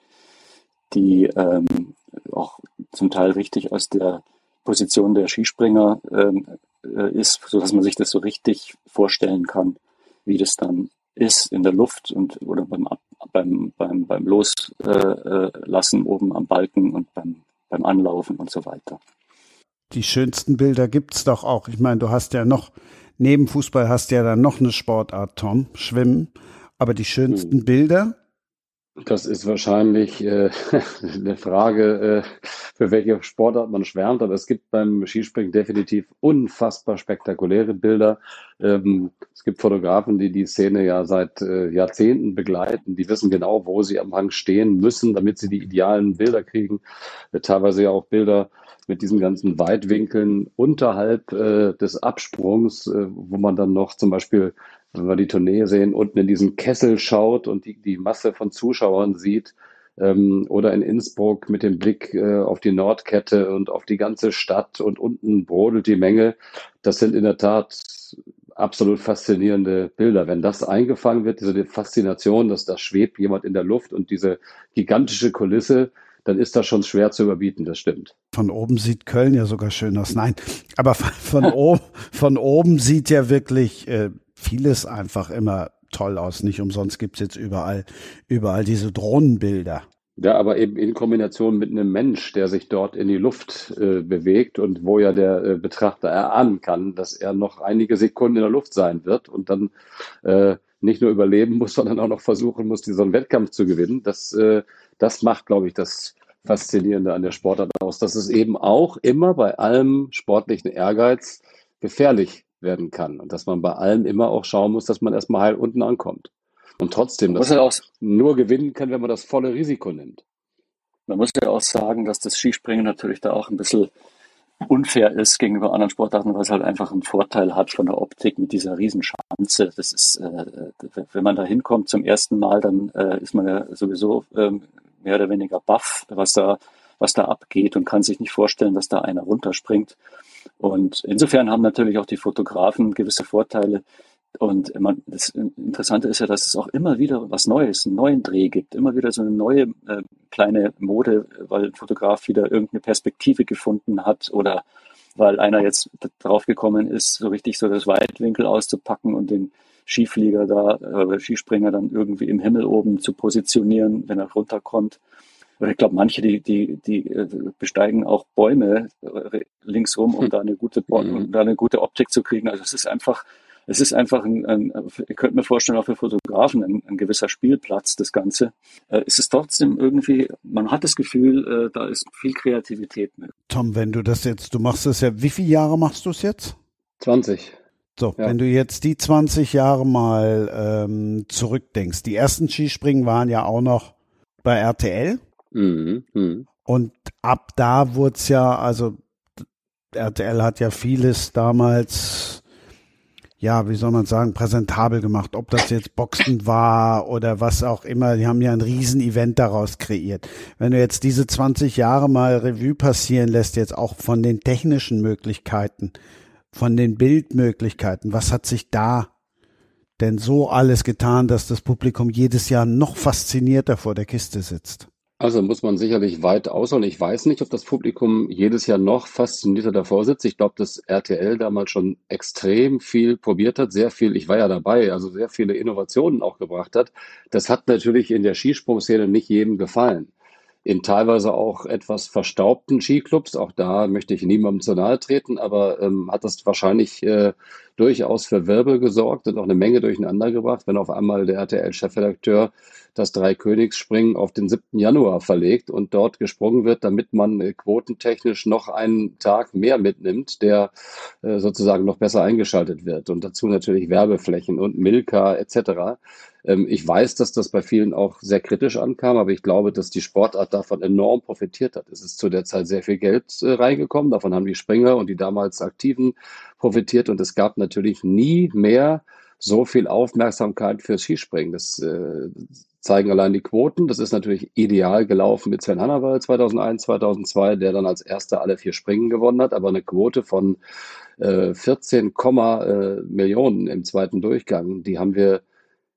die ähm, auch zum Teil richtig aus der Position der Skispringer ähm, äh, ist, so dass man sich das so richtig vorstellen kann, wie das dann ist in der Luft und oder beim beim beim beim Loslassen äh, oben am Balken und beim beim Anlaufen und so weiter.
Die schönsten Bilder gibt's doch auch. Ich meine, du hast ja noch neben Fußball hast du ja dann noch eine Sportart, Tom, Schwimmen. Aber die schönsten hm. Bilder,
das ist wahrscheinlich äh, *laughs* eine Frage, äh, für welche Sportart man schwärmt. Aber es gibt beim Skispringen definitiv unfassbar spektakuläre Bilder. Ähm, es gibt Fotografen, die die Szene ja seit äh, Jahrzehnten begleiten. Die wissen genau, wo sie am Hang stehen müssen, damit sie die idealen Bilder kriegen. Äh, teilweise ja auch Bilder mit diesen ganzen Weitwinkeln unterhalb äh, des Absprungs, äh, wo man dann noch zum Beispiel wenn wir die Tournee sehen, unten in diesen Kessel schaut und die, die Masse von Zuschauern sieht, ähm, oder in Innsbruck mit dem Blick äh, auf die Nordkette und auf die ganze Stadt und unten brodelt die Menge. Das sind in der Tat absolut faszinierende Bilder. Wenn das eingefangen wird, diese Faszination, dass da schwebt jemand in der Luft und diese gigantische Kulisse, dann ist das schon schwer zu überbieten, das stimmt.
Von oben sieht Köln ja sogar schön aus. Nein, aber von, *laughs* oben, von oben sieht ja wirklich äh, vieles einfach immer toll aus. Nicht umsonst gibt es jetzt überall, überall diese Drohnenbilder.
Ja, aber eben in Kombination mit einem Mensch, der sich dort in die Luft äh, bewegt und wo ja der äh, Betrachter erahnen kann, dass er noch einige Sekunden in der Luft sein wird und dann äh, nicht nur überleben muss, *laughs* sondern auch noch versuchen muss, diesen Wettkampf zu gewinnen. Das, äh, das macht, glaube ich, das Faszinierende an der Sportart aus, dass es eben auch immer bei allem sportlichen Ehrgeiz gefährlich werden kann. Und dass man bei allem immer auch schauen muss, dass man erstmal heil unten ankommt. Und trotzdem dass man nur gewinnen kann, wenn man das volle Risiko nimmt.
Man muss ja auch sagen, dass das Skispringen natürlich da auch ein bisschen unfair ist gegenüber anderen Sportarten, weil es halt einfach einen Vorteil hat von der Optik mit dieser Riesenschanze. Das ist, äh, wenn man da hinkommt zum ersten Mal, dann äh, ist man ja sowieso äh, mehr oder weniger baff, was da, was da abgeht und kann sich nicht vorstellen, dass da einer runterspringt. Und insofern haben natürlich auch die Fotografen gewisse Vorteile. Und man, das Interessante ist ja, dass es auch immer wieder was Neues, einen neuen Dreh gibt, immer wieder so eine neue äh, kleine Mode, weil ein Fotograf wieder irgendeine Perspektive gefunden hat oder weil einer jetzt drauf gekommen ist, so richtig so das Weitwinkel auszupacken und den Skiflieger da, äh, Skispringer dann irgendwie im Himmel oben zu positionieren, wenn er runterkommt. Oder ich glaube, manche, die, die, die äh, besteigen auch Bäume äh, linksrum, um hm. da eine gute, mhm. um da eine gute Optik zu kriegen. Also es ist einfach, es ist einfach ein, ein ich könnte mir vorstellen, auch für Fotografen ein, ein gewisser Spielplatz, das Ganze. Äh, es ist trotzdem irgendwie, man hat das Gefühl, äh, da ist viel Kreativität mit.
Tom, wenn du das jetzt, du machst das ja, wie viele Jahre machst du es jetzt?
20.
So, ja. wenn du jetzt die 20 Jahre mal ähm, zurückdenkst, die ersten Skispringen waren ja auch noch bei RTL. Mhm, mh. Und ab da wurde es ja, also RTL hat ja vieles damals, ja, wie soll man sagen, präsentabel gemacht. Ob das jetzt Boxen war oder was auch immer, die haben ja ein Riesen-Event daraus kreiert. Wenn du jetzt diese 20 Jahre mal Revue passieren lässt, jetzt auch von den technischen Möglichkeiten, von den Bildmöglichkeiten, was hat sich da denn so alles getan, dass das Publikum jedes Jahr noch faszinierter vor der Kiste sitzt?
Also muss man sicherlich weit ausholen. Ich weiß nicht, ob das Publikum jedes Jahr noch faszinierter davor sitzt. Ich glaube, dass RTL damals schon extrem viel probiert hat, sehr viel, ich war ja dabei, also sehr viele Innovationen auch gebracht hat. Das hat natürlich in der Skisprungszene nicht jedem gefallen. In teilweise auch etwas verstaubten Skiclubs, auch da möchte ich niemandem zu nahe treten, aber ähm, hat das wahrscheinlich äh, durchaus für Wirbel gesorgt und auch eine Menge durcheinander gebracht, wenn auf einmal der RTL-Chefredakteur das Dreikönigsspringen auf den 7. Januar verlegt und dort gesprungen wird, damit man äh, quotentechnisch noch einen Tag mehr mitnimmt, der äh, sozusagen noch besser eingeschaltet wird. Und dazu natürlich Werbeflächen und Milka etc. Ähm, ich weiß, dass das bei vielen auch sehr kritisch ankam, aber ich glaube, dass die Sportart davon enorm profitiert hat. Es ist zu der Zeit sehr viel Geld äh, reingekommen. Davon haben die Springer und die damals Aktiven profitiert und es gab natürlich nie mehr so viel Aufmerksamkeit fürs Skispringen. Das äh, zeigen allein die Quoten. Das ist natürlich ideal gelaufen mit Sven Hannawald 2001, 2002, der dann als erster alle vier Springen gewonnen hat, aber eine Quote von äh, 14, äh, Millionen im zweiten Durchgang, die haben wir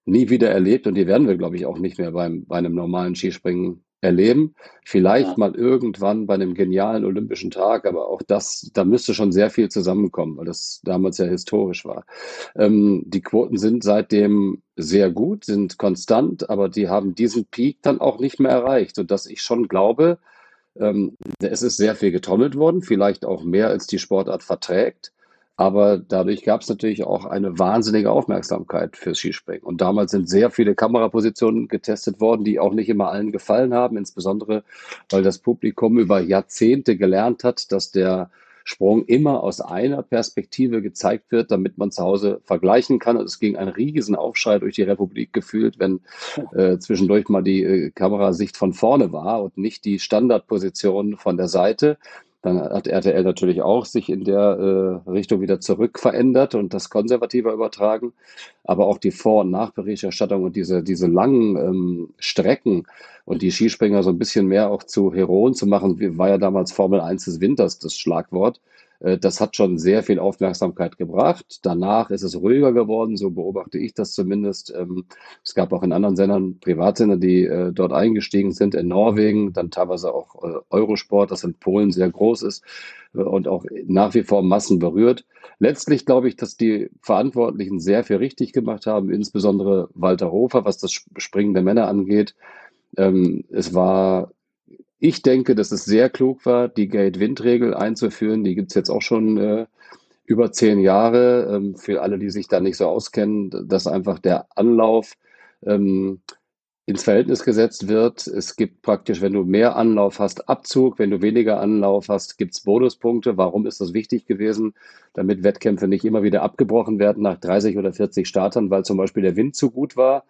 nie wieder erlebt und die werden wir, glaube ich, auch nicht mehr beim, bei einem normalen Skispringen erleben. Vielleicht ja. mal irgendwann bei einem genialen Olympischen Tag, aber auch das, da müsste schon sehr viel zusammenkommen, weil das damals ja historisch war. Ähm, die Quoten sind seitdem sehr gut, sind konstant, aber die haben diesen Peak dann auch nicht mehr erreicht, sodass ich schon glaube, ähm, es ist sehr viel getrommelt worden, vielleicht auch mehr als die Sportart verträgt. Aber dadurch gab es natürlich auch eine wahnsinnige Aufmerksamkeit fürs Skispringen. Und damals sind sehr viele Kamerapositionen getestet worden, die auch nicht immer allen gefallen haben, insbesondere weil das Publikum über Jahrzehnte gelernt hat, dass der Sprung immer aus einer Perspektive gezeigt wird, damit man zu Hause vergleichen kann. Und es ging ein riesen Aufschrei durch die Republik gefühlt, wenn äh, zwischendurch mal die äh, Kamerasicht von vorne war und nicht die Standardposition von der Seite. Dann hat RTL natürlich auch sich in der äh, Richtung wieder zurück verändert und das konservativer übertragen. Aber auch die Vor- und Nachberichterstattung und diese, diese langen ähm, Strecken und die Skispringer so ein bisschen mehr auch zu Heroen zu machen, war ja damals Formel 1 des Winters das Schlagwort. Äh, das hat schon sehr viel Aufmerksamkeit gebracht. Danach ist es ruhiger geworden, so beobachte ich das zumindest. Ähm, es gab auch in anderen Sendern Privatsender, die äh, dort eingestiegen sind, in Norwegen, dann teilweise auch äh, Eurosport, das in Polen sehr groß ist und auch nach wie vor Massen berührt. Letztlich glaube ich, dass die Verantwortlichen sehr viel richtig gemacht haben, insbesondere Walter Hofer, was das Springen der Männer angeht. Ähm, es war ich denke, dass es sehr klug war, die Gate-Wind-Regel einzuführen. Die gibt es jetzt auch schon äh, über zehn Jahre. Ähm, für alle, die sich da nicht so auskennen, dass einfach der Anlauf ähm, ins Verhältnis gesetzt wird. Es gibt praktisch, wenn du mehr Anlauf hast, Abzug. Wenn du weniger Anlauf hast, gibt es Bonuspunkte. Warum ist das wichtig gewesen? Damit Wettkämpfe nicht immer wieder abgebrochen werden nach 30 oder 40 Startern, weil zum Beispiel der Wind zu gut war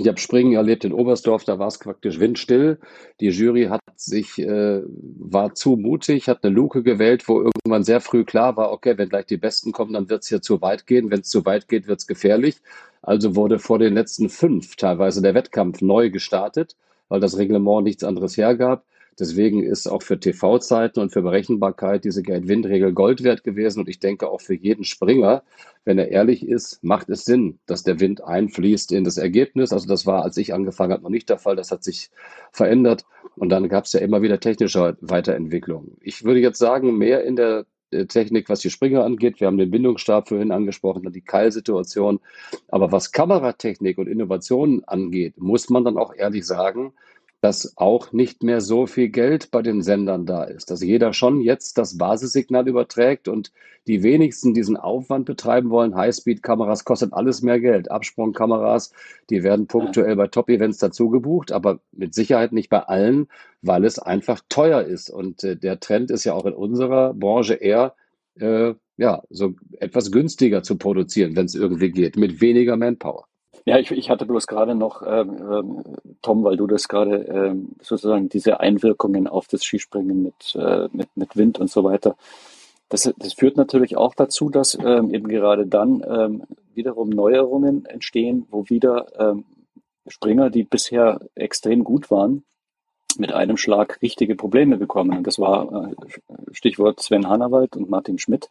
ich habe Springen erlebt in Oberstdorf, da war es praktisch windstill. Die Jury hat sich, äh, war zu mutig, hat eine Luke gewählt, wo irgendwann sehr früh klar war, okay, wenn gleich die Besten kommen, dann wird es hier zu weit gehen. Wenn es zu weit geht, wird es gefährlich. Also wurde vor den letzten fünf teilweise der Wettkampf neu gestartet, weil das Reglement nichts anderes hergab. Deswegen ist auch für TV-Zeiten und für Berechenbarkeit diese Gate-Wind-Regel Gold wert gewesen. Und ich denke auch für jeden Springer, wenn er ehrlich ist, macht es Sinn, dass der Wind einfließt in das Ergebnis. Also das war, als ich angefangen habe, noch nicht der Fall. Das hat sich verändert. Und dann gab es ja immer wieder technische Weiterentwicklungen. Ich würde jetzt sagen, mehr in der Technik, was die Springer angeht. Wir haben den Bindungsstab vorhin angesprochen, die Keilsituation. Aber was Kameratechnik und Innovationen angeht, muss man dann auch ehrlich sagen, dass auch nicht mehr so viel Geld bei den Sendern da ist, dass jeder schon jetzt das Basissignal überträgt und die wenigsten diesen Aufwand betreiben wollen. Highspeed-Kameras kostet alles mehr Geld. Absprungkameras, die werden punktuell bei Top-Events dazu gebucht, aber mit Sicherheit nicht bei allen, weil es einfach teuer ist. Und äh, der Trend ist ja auch in unserer Branche eher äh, ja, so etwas günstiger zu produzieren, wenn es irgendwie geht, mit weniger Manpower.
Ja, ich, ich hatte bloß gerade noch, ähm, ähm, Tom, weil du das gerade ähm, sozusagen diese Einwirkungen auf das Skispringen mit, äh, mit, mit Wind und so weiter. Das, das führt natürlich auch dazu, dass ähm, eben gerade dann ähm, wiederum Neuerungen entstehen, wo wieder ähm, Springer, die bisher extrem gut waren, mit einem Schlag richtige Probleme bekommen. Und das war äh, Stichwort Sven Hannawald und Martin Schmidt.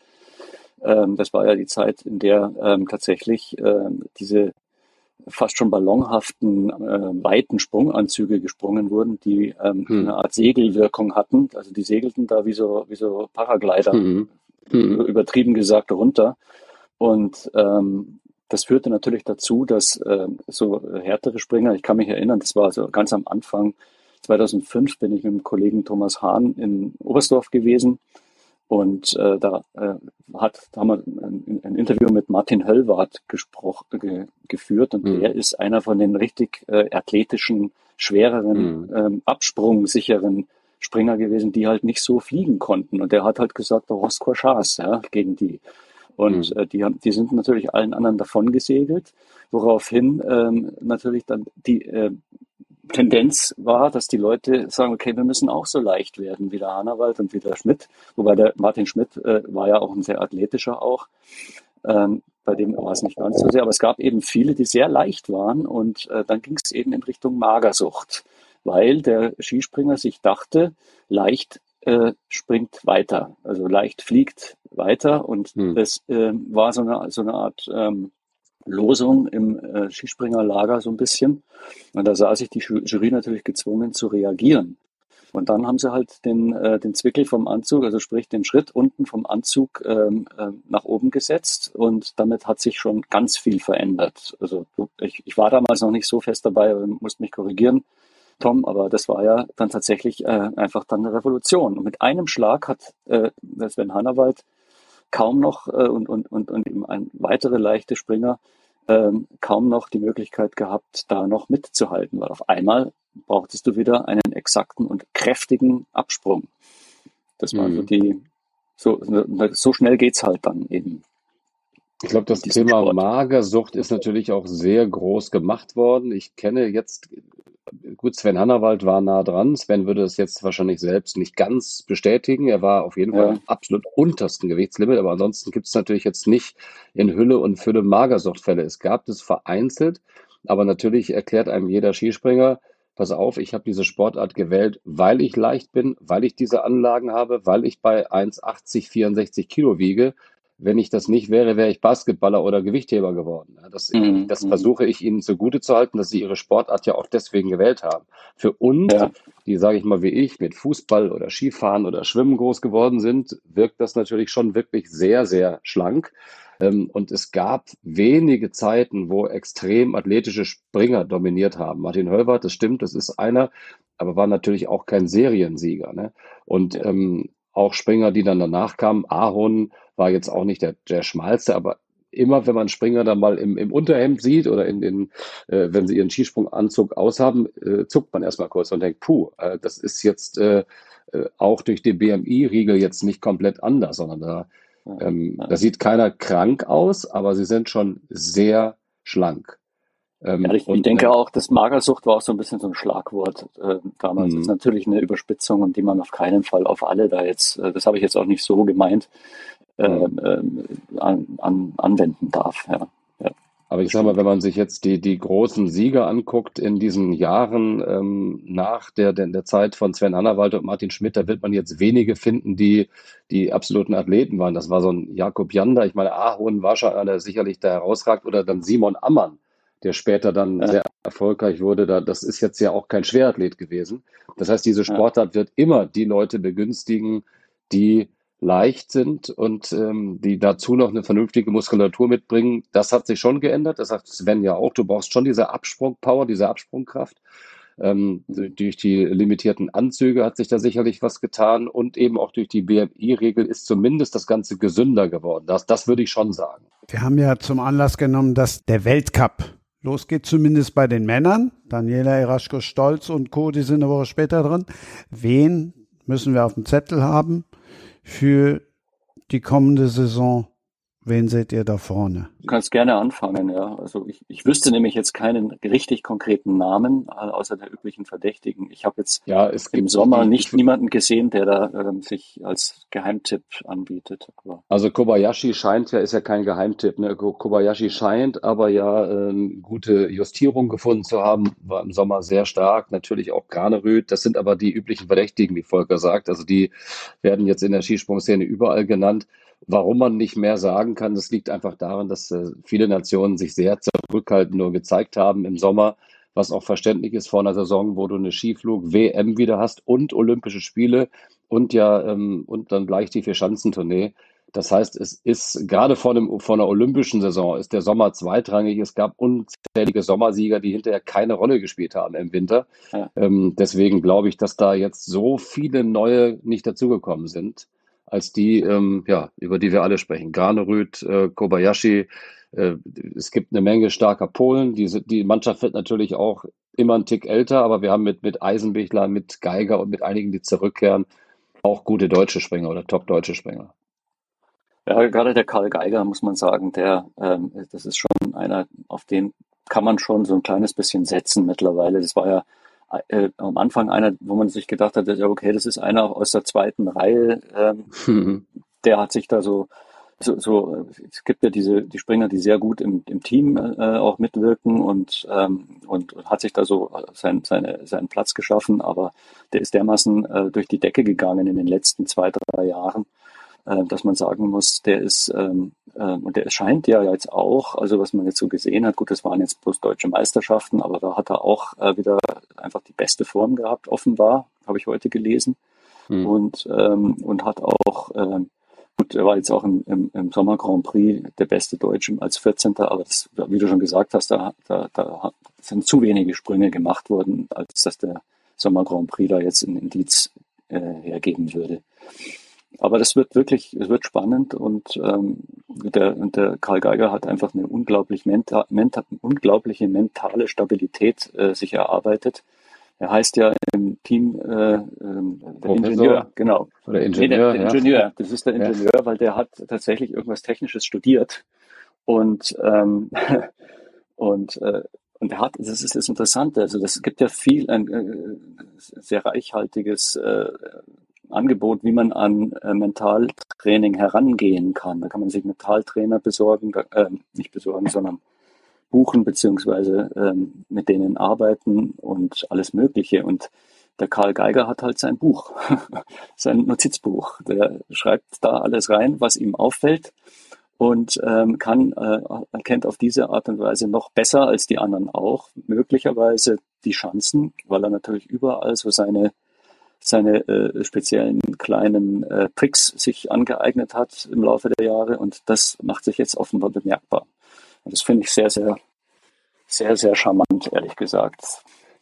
Ähm, das war ja die Zeit, in der ähm, tatsächlich ähm, diese fast schon ballonhaften, äh, weiten Sprunganzüge gesprungen wurden, die ähm, hm. eine Art Segelwirkung hatten. Also die segelten da wie so, wie so Paraglider, hm. Hm. übertrieben gesagt, runter. Und ähm, das führte natürlich dazu, dass äh, so härtere Springer, ich kann mich erinnern, das war so ganz am Anfang, 2005 bin ich mit dem Kollegen Thomas Hahn in Oberstdorf gewesen und äh, da äh, hat, da haben wir ein, ein, Interview mit Martin Höllwart gesprochen, ge, geführt und mhm. der ist einer von den richtig äh, athletischen, schwereren, mhm. ähm, absprungsicheren Springer gewesen, die halt nicht so fliegen konnten. Und der hat halt gesagt, hast keine Chance ja, gegen die. Und mhm. äh, die, haben, die sind natürlich allen anderen davon gesegelt, woraufhin ähm, natürlich dann die äh, Tendenz war, dass die Leute sagen, okay, wir müssen auch so leicht werden wie der Hanawald und wie der Schmidt. Wobei der Martin Schmidt äh, war ja auch ein sehr athletischer auch. Ähm, bei dem war es nicht ganz so sehr, aber es gab eben viele, die sehr leicht waren und äh, dann ging es eben in Richtung Magersucht, weil der Skispringer sich dachte, leicht äh, springt weiter, also leicht fliegt weiter und hm. das äh, war so eine, so eine Art ähm, Losung im äh, Skispringerlager so ein bisschen. Und da sah sich die Jury natürlich gezwungen zu reagieren. Und dann haben sie halt den, äh, den Zwickel vom Anzug, also sprich den Schritt unten vom Anzug ähm, äh, nach oben gesetzt und damit hat sich schon ganz viel verändert. Also ich, ich war damals noch nicht so fest dabei, musste mich korrigieren, Tom, aber das war ja dann tatsächlich äh, einfach dann eine Revolution. Und mit einem Schlag hat äh, Sven Hannawald kaum noch äh, und, und, und, und eben ein weitere leichte Springer ähm, kaum noch die Möglichkeit gehabt, da noch mitzuhalten, weil auf einmal brauchtest du wieder einen exakten und kräftigen Absprung. Das war mhm. so die, so, so schnell geht's halt dann eben.
Ich glaube, das Thema Sport. Magersucht ist natürlich auch sehr groß gemacht worden. Ich kenne jetzt, gut, Sven Hannawald war nah dran. Sven würde es jetzt wahrscheinlich selbst nicht ganz bestätigen. Er war auf jeden ja. Fall im absolut untersten Gewichtslimit, aber ansonsten gibt es natürlich jetzt nicht in Hülle und Fülle Magersuchtfälle. Es gab das vereinzelt, aber natürlich erklärt einem jeder Skispringer, pass auf, ich habe diese Sportart gewählt, weil ich leicht bin, weil ich diese Anlagen habe, weil ich bei 1,80, 64 Kilo wiege. Wenn ich das nicht wäre, wäre ich Basketballer oder Gewichtheber geworden. Das, mhm. das versuche ich ihnen zugute zu halten, dass sie ihre Sportart ja auch deswegen gewählt haben. Für uns, ja. die, sage ich mal, wie ich, mit Fußball oder Skifahren oder Schwimmen groß geworden sind, wirkt das natürlich schon wirklich sehr, sehr schlank. Ähm, und es gab wenige Zeiten, wo extrem athletische Springer dominiert haben. Martin Höllwart, das stimmt, das ist einer, aber war natürlich auch kein Seriensieger. Ne? Und ähm, auch Springer, die dann danach kamen, Ahorn war jetzt auch nicht der, der schmalste, aber immer, wenn man Springer dann mal im, im Unterhemd sieht oder in den, äh, wenn sie ihren Skisprunganzug aushaben, äh, zuckt man erstmal kurz und denkt, puh, äh, das ist jetzt äh, äh auch durch den BMI-Riegel jetzt nicht komplett anders, sondern da ähm, da sieht keiner krank aus, aber sie sind schon sehr schlank.
Ähm, ja, ich, und, denke auch, das Magersucht war auch so ein bisschen so ein Schlagwort äh, damals. Das ist mhm. natürlich eine Überspitzung, und die man auf keinen Fall auf alle da jetzt, äh, das habe ich jetzt auch nicht so gemeint, äh, an, an, anwenden darf. Ja.
Aber ich sage mal, wenn man sich jetzt die, die großen Sieger anguckt in diesen Jahren ähm, nach der, der, der Zeit von Sven Hannawald und Martin Schmidt, da wird man jetzt wenige finden, die die absoluten Athleten waren. Das war so ein Jakob Jander, ich meine, schon einer, der sicherlich da herausragt, oder dann Simon Ammann, der später dann ja. sehr erfolgreich wurde. Da, das ist jetzt ja auch kein Schwerathlet gewesen. Das heißt, diese Sportart wird immer die Leute begünstigen, die leicht sind und ähm, die dazu noch eine vernünftige Muskulatur mitbringen, das hat sich schon geändert. Das sagt Sven ja auch. Du brauchst schon diese Absprungpower, diese Absprungkraft. Ähm, durch die limitierten Anzüge hat sich da sicherlich was getan und eben auch durch die BMI-Regel ist zumindest das Ganze gesünder geworden. Das, das würde ich schon sagen.
Wir haben ja zum Anlass genommen, dass der Weltcup losgeht, zumindest bei den Männern. Daniela Eraschko-Stolz und Co., die sind eine Woche später drin. Wen müssen wir auf dem Zettel haben? für die kommende Saison? Wen seht ihr da vorne?
Du kannst gerne anfangen, ja. Also ich, ich wüsste nämlich jetzt keinen richtig konkreten Namen, außer der üblichen Verdächtigen. Ich habe jetzt ja, im Sommer nicht niemanden gesehen, der da ähm, sich als Geheimtipp anbietet.
Aber also Kobayashi scheint ja, ist ja kein Geheimtipp. Ne? Kobayashi scheint aber ja ähm, gute Justierung gefunden zu haben, war im Sommer sehr stark. Natürlich auch Granerüth. Das sind aber die üblichen Verdächtigen, wie Volker sagt. Also die werden jetzt in der Skisprungszene überall genannt. Warum man nicht mehr sagen kann, das liegt einfach daran, dass äh, viele Nationen sich sehr zurückhaltend nur gezeigt haben im Sommer, was auch verständlich ist vor einer Saison, wo du eine Skiflug-WM wieder hast und Olympische Spiele und ja ähm, und dann gleich die Vier-Schanzentournee. Das heißt, es ist gerade vor, einem, vor einer olympischen Saison ist der Sommer zweitrangig. Es gab unzählige Sommersieger, die hinterher keine Rolle gespielt haben im Winter. Ja. Ähm, deswegen glaube ich, dass da jetzt so viele neue nicht dazugekommen sind als die, ähm, ja, über die wir alle sprechen. Granerüth, äh, Kobayashi. Äh, es gibt eine Menge starker Polen. Die, die Mannschaft wird natürlich auch immer einen Tick älter, aber wir haben mit, mit Eisenbichler, mit Geiger und mit einigen, die zurückkehren, auch gute deutsche Springer oder top-deutsche Springer.
Ja, gerade der Karl Geiger, muss man sagen, der, ähm, das ist schon einer, auf den kann man schon so ein kleines bisschen setzen mittlerweile. Das war ja äh, am Anfang einer, wo man sich gedacht hat, ja, okay, das ist einer aus der zweiten Reihe, ähm, mhm. der hat sich da so so, so, es gibt ja diese die Springer, die sehr gut im, im Team äh, auch mitwirken und, ähm, und hat sich da so sein, seine, seinen Platz geschaffen, aber der ist dermaßen äh, durch die Decke gegangen in den letzten zwei, drei Jahren, äh, dass man sagen muss, der ist, ähm, äh, und der scheint ja jetzt auch, also was man jetzt so gesehen hat, gut, das waren jetzt bloß deutsche Meisterschaften, aber da hat er auch äh, wieder einfach die beste Form gehabt, offenbar, habe ich heute gelesen. Hm. Und, ähm, und hat auch ähm, Gut, er war jetzt auch im, im, im Sommer Grand Prix der beste Deutsche als 14. Aber das, wie du schon gesagt hast, da, da, da sind zu wenige Sprünge gemacht worden, als dass der Sommer Grand Prix da jetzt ein Indiz äh, hergeben würde. Aber das wird wirklich, es wird spannend und ähm, der, der Karl Geiger hat einfach eine unglaublich menta, menta, unglaubliche mentale Stabilität äh, sich erarbeitet er heißt ja im Team äh, äh, der Ingenieur, genau.
Oder Ingenieur.
Nee, der, der ja. Ingenieur, das ist der Ingenieur, ja. weil der hat tatsächlich irgendwas Technisches studiert. Und, ähm, *laughs* und, äh, und er hat, das ist das Interessante, also das gibt ja viel, ein äh, sehr reichhaltiges äh, Angebot, wie man an äh, Mentaltraining herangehen kann. Da kann man sich Mentaltrainer besorgen, äh, nicht besorgen, sondern buchen beziehungsweise ähm, mit denen arbeiten und alles Mögliche. Und der Karl Geiger hat halt sein Buch, *laughs* sein Notizbuch. Der schreibt da alles rein, was ihm auffällt und ähm, kann äh, erkennt auf diese Art und Weise noch besser als die anderen auch möglicherweise die Chancen, weil er natürlich überall so seine seine äh, speziellen kleinen äh, Tricks sich angeeignet hat im Laufe der Jahre und das macht sich jetzt offenbar bemerkbar. Und das finde ich sehr, sehr, sehr, sehr charmant, ehrlich gesagt.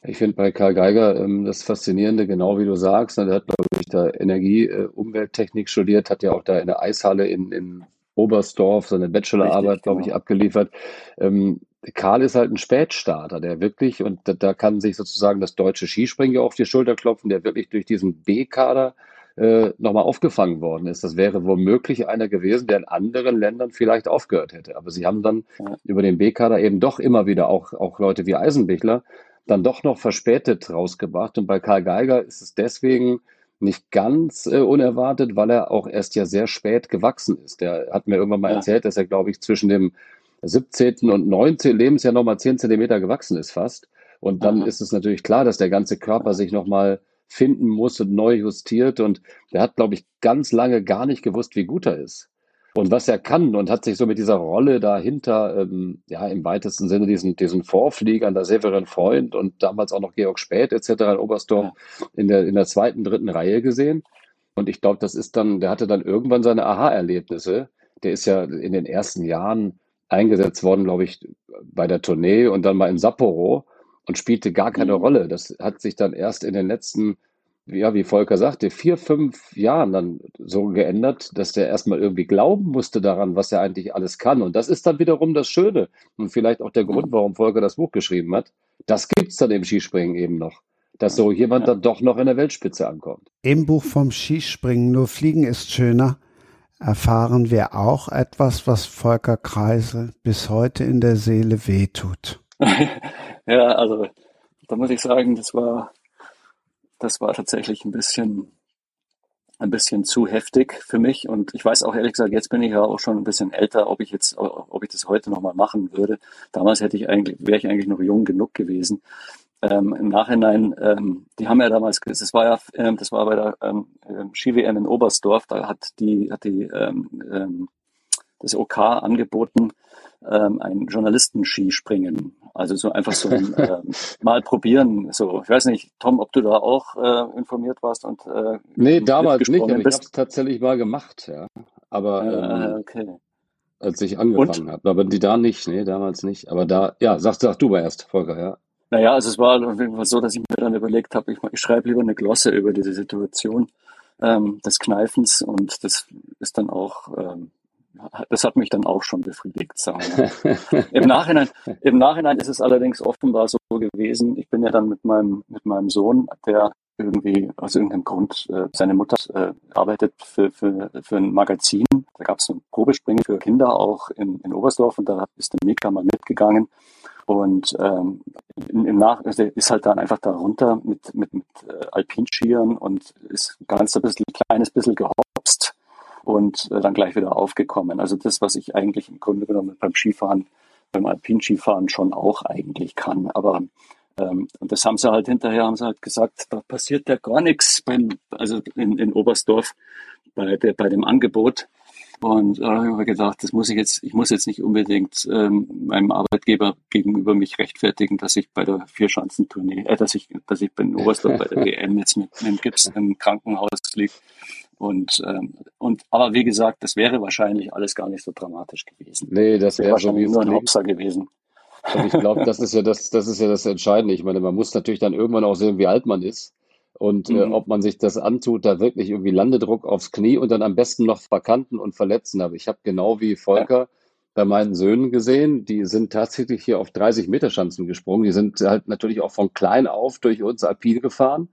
Ich finde bei Karl Geiger ähm, das Faszinierende, genau wie du sagst, ne, der hat, glaube ich, da Energie, äh, Umwelttechnik studiert, hat ja auch da in der Eishalle in, in Oberstdorf seine Bachelorarbeit, glaube genau. ich, abgeliefert. Ähm, Karl ist halt ein Spätstarter, der wirklich, und da, da kann sich sozusagen das deutsche Skispringen ja auf die Schulter klopfen, der wirklich durch diesen B-Kader äh, nochmal aufgefangen worden ist. Das wäre womöglich einer gewesen, der in anderen Ländern vielleicht aufgehört hätte. Aber sie haben dann ja. über den B-Kader eben doch immer wieder auch, auch Leute wie Eisenbichler dann doch noch verspätet rausgebracht. Und bei Karl Geiger ist es deswegen nicht ganz äh, unerwartet, weil er auch erst ja sehr spät gewachsen ist. Der hat mir irgendwann mal ja. erzählt, dass er, glaube ich, zwischen dem 17. und 19. Lebensjahr nochmal 10 Zentimeter gewachsen ist fast. Und dann Aha. ist es natürlich klar, dass der ganze Körper sich nochmal finden muss und neu justiert. Und der hat, glaube ich, ganz lange gar nicht gewusst, wie gut er ist und was er kann und hat sich so mit dieser Rolle dahinter, ähm, ja, im weitesten Sinne diesen, diesen Vorfliegern, der Severin Freund und damals auch noch Georg Späth etc. in Oberstdorf in der, in der zweiten, dritten Reihe gesehen. Und ich glaube, das ist dann, der hatte dann irgendwann seine Aha-Erlebnisse. Der ist ja in den ersten Jahren eingesetzt worden, glaube ich, bei der Tournee und dann mal in Sapporo und spielte gar keine mhm. Rolle. Das hat sich dann erst in den letzten, ja, wie Volker sagte, vier, fünf Jahren dann so geändert, dass der erstmal irgendwie glauben musste daran, was er eigentlich alles kann. Und das ist dann wiederum das Schöne und vielleicht auch der Grund, warum Volker das Buch geschrieben hat. Das gibt es dann im Skispringen eben noch dass so jemand dann doch noch in der Weltspitze ankommt.
Im Buch vom Skispringen, nur Fliegen ist schöner, erfahren wir auch etwas, was Volker Kreisel bis heute in der Seele wehtut. *laughs*
ja, also da muss ich sagen, das war, das war tatsächlich ein bisschen, ein bisschen zu heftig für mich. Und ich weiß auch ehrlich gesagt, jetzt bin ich ja auch schon ein bisschen älter, ob ich jetzt, ob ich das heute nochmal machen würde. Damals hätte ich eigentlich, wäre ich eigentlich noch jung genug gewesen. Ähm, Im Nachhinein, ähm, die haben ja damals, das war ja, ähm, das war bei der ähm, ähm Ski-WM in Oberstdorf, da hat die, hat die ähm, ähm, das OK angeboten, ähm, ein Journalistenskispringen. Also so einfach so ein, *laughs* äh, mal probieren. So, ich weiß nicht, Tom, ob du da auch äh, informiert warst und
äh, Nee, damals nicht, aber ich habe es tatsächlich mal gemacht, ja. Aber
äh, ähm, okay.
als ich angefangen habe. Aber die da nicht, nee, damals nicht. Aber da, ja, sag, sag du mal erst, Volker, ja.
Naja, also es war auf jeden Fall so, dass ich mir dann überlegt habe, ich, ich schreibe lieber eine Glosse über diese Situation ähm, des Kneifens und das ist dann auch ähm, das hat mich dann auch schon befriedigt, sagen wir. *laughs* Im Nachhinein, Im Nachhinein ist es allerdings offenbar so gewesen, ich bin ja dann mit meinem, mit meinem Sohn, der irgendwie aus irgendeinem Grund, äh, seine Mutter äh, arbeitet für, für, für ein Magazin. Da gab es ein Probespringen für Kinder auch in, in Oberstdorf und da ist der Mika mal mitgegangen. Und ähm, im, Nach also ist halt dann einfach da runter mit, mit, mit äh, Alpinskiern und ist ganz ein bisschen, kleines bisschen gehopst und äh, dann gleich wieder aufgekommen. Also das, was ich eigentlich im Grunde genommen beim Skifahren, beim Alpinskifahren schon auch eigentlich kann. Aber ähm, und das haben sie halt hinterher, haben sie halt gesagt, da passiert ja gar nichts beim, also in, in Oberstdorf bei, der, bei dem Angebot. Und da habe ich mir gedacht, das muss ich jetzt, ich muss jetzt nicht unbedingt ähm, meinem Arbeitgeber gegenüber mich rechtfertigen, dass ich bei der Vierschanzentournee, äh, dass ich, dass ich in Oberstdorf bei der *laughs* WM jetzt mit, mit dem Gips im Krankenhaus liege. Und, ähm, und aber wie gesagt, das wäre wahrscheinlich alles gar nicht so dramatisch gewesen.
Nee, das wäre
wahrscheinlich nur ein Hopser gewesen.
Und ich glaube, das ist ja das, das ist ja das Entscheidende. Ich meine, man muss natürlich dann irgendwann auch sehen, wie alt man ist und äh, mhm. äh, ob man sich das antut, da wirklich irgendwie Landedruck aufs Knie und dann am besten noch verkanten und verletzen. Aber ich habe genau wie Volker ja. bei meinen Söhnen gesehen, die sind tatsächlich hier auf 30 Meter Schanzen gesprungen. Die sind halt natürlich auch von klein auf durch uns Alpin gefahren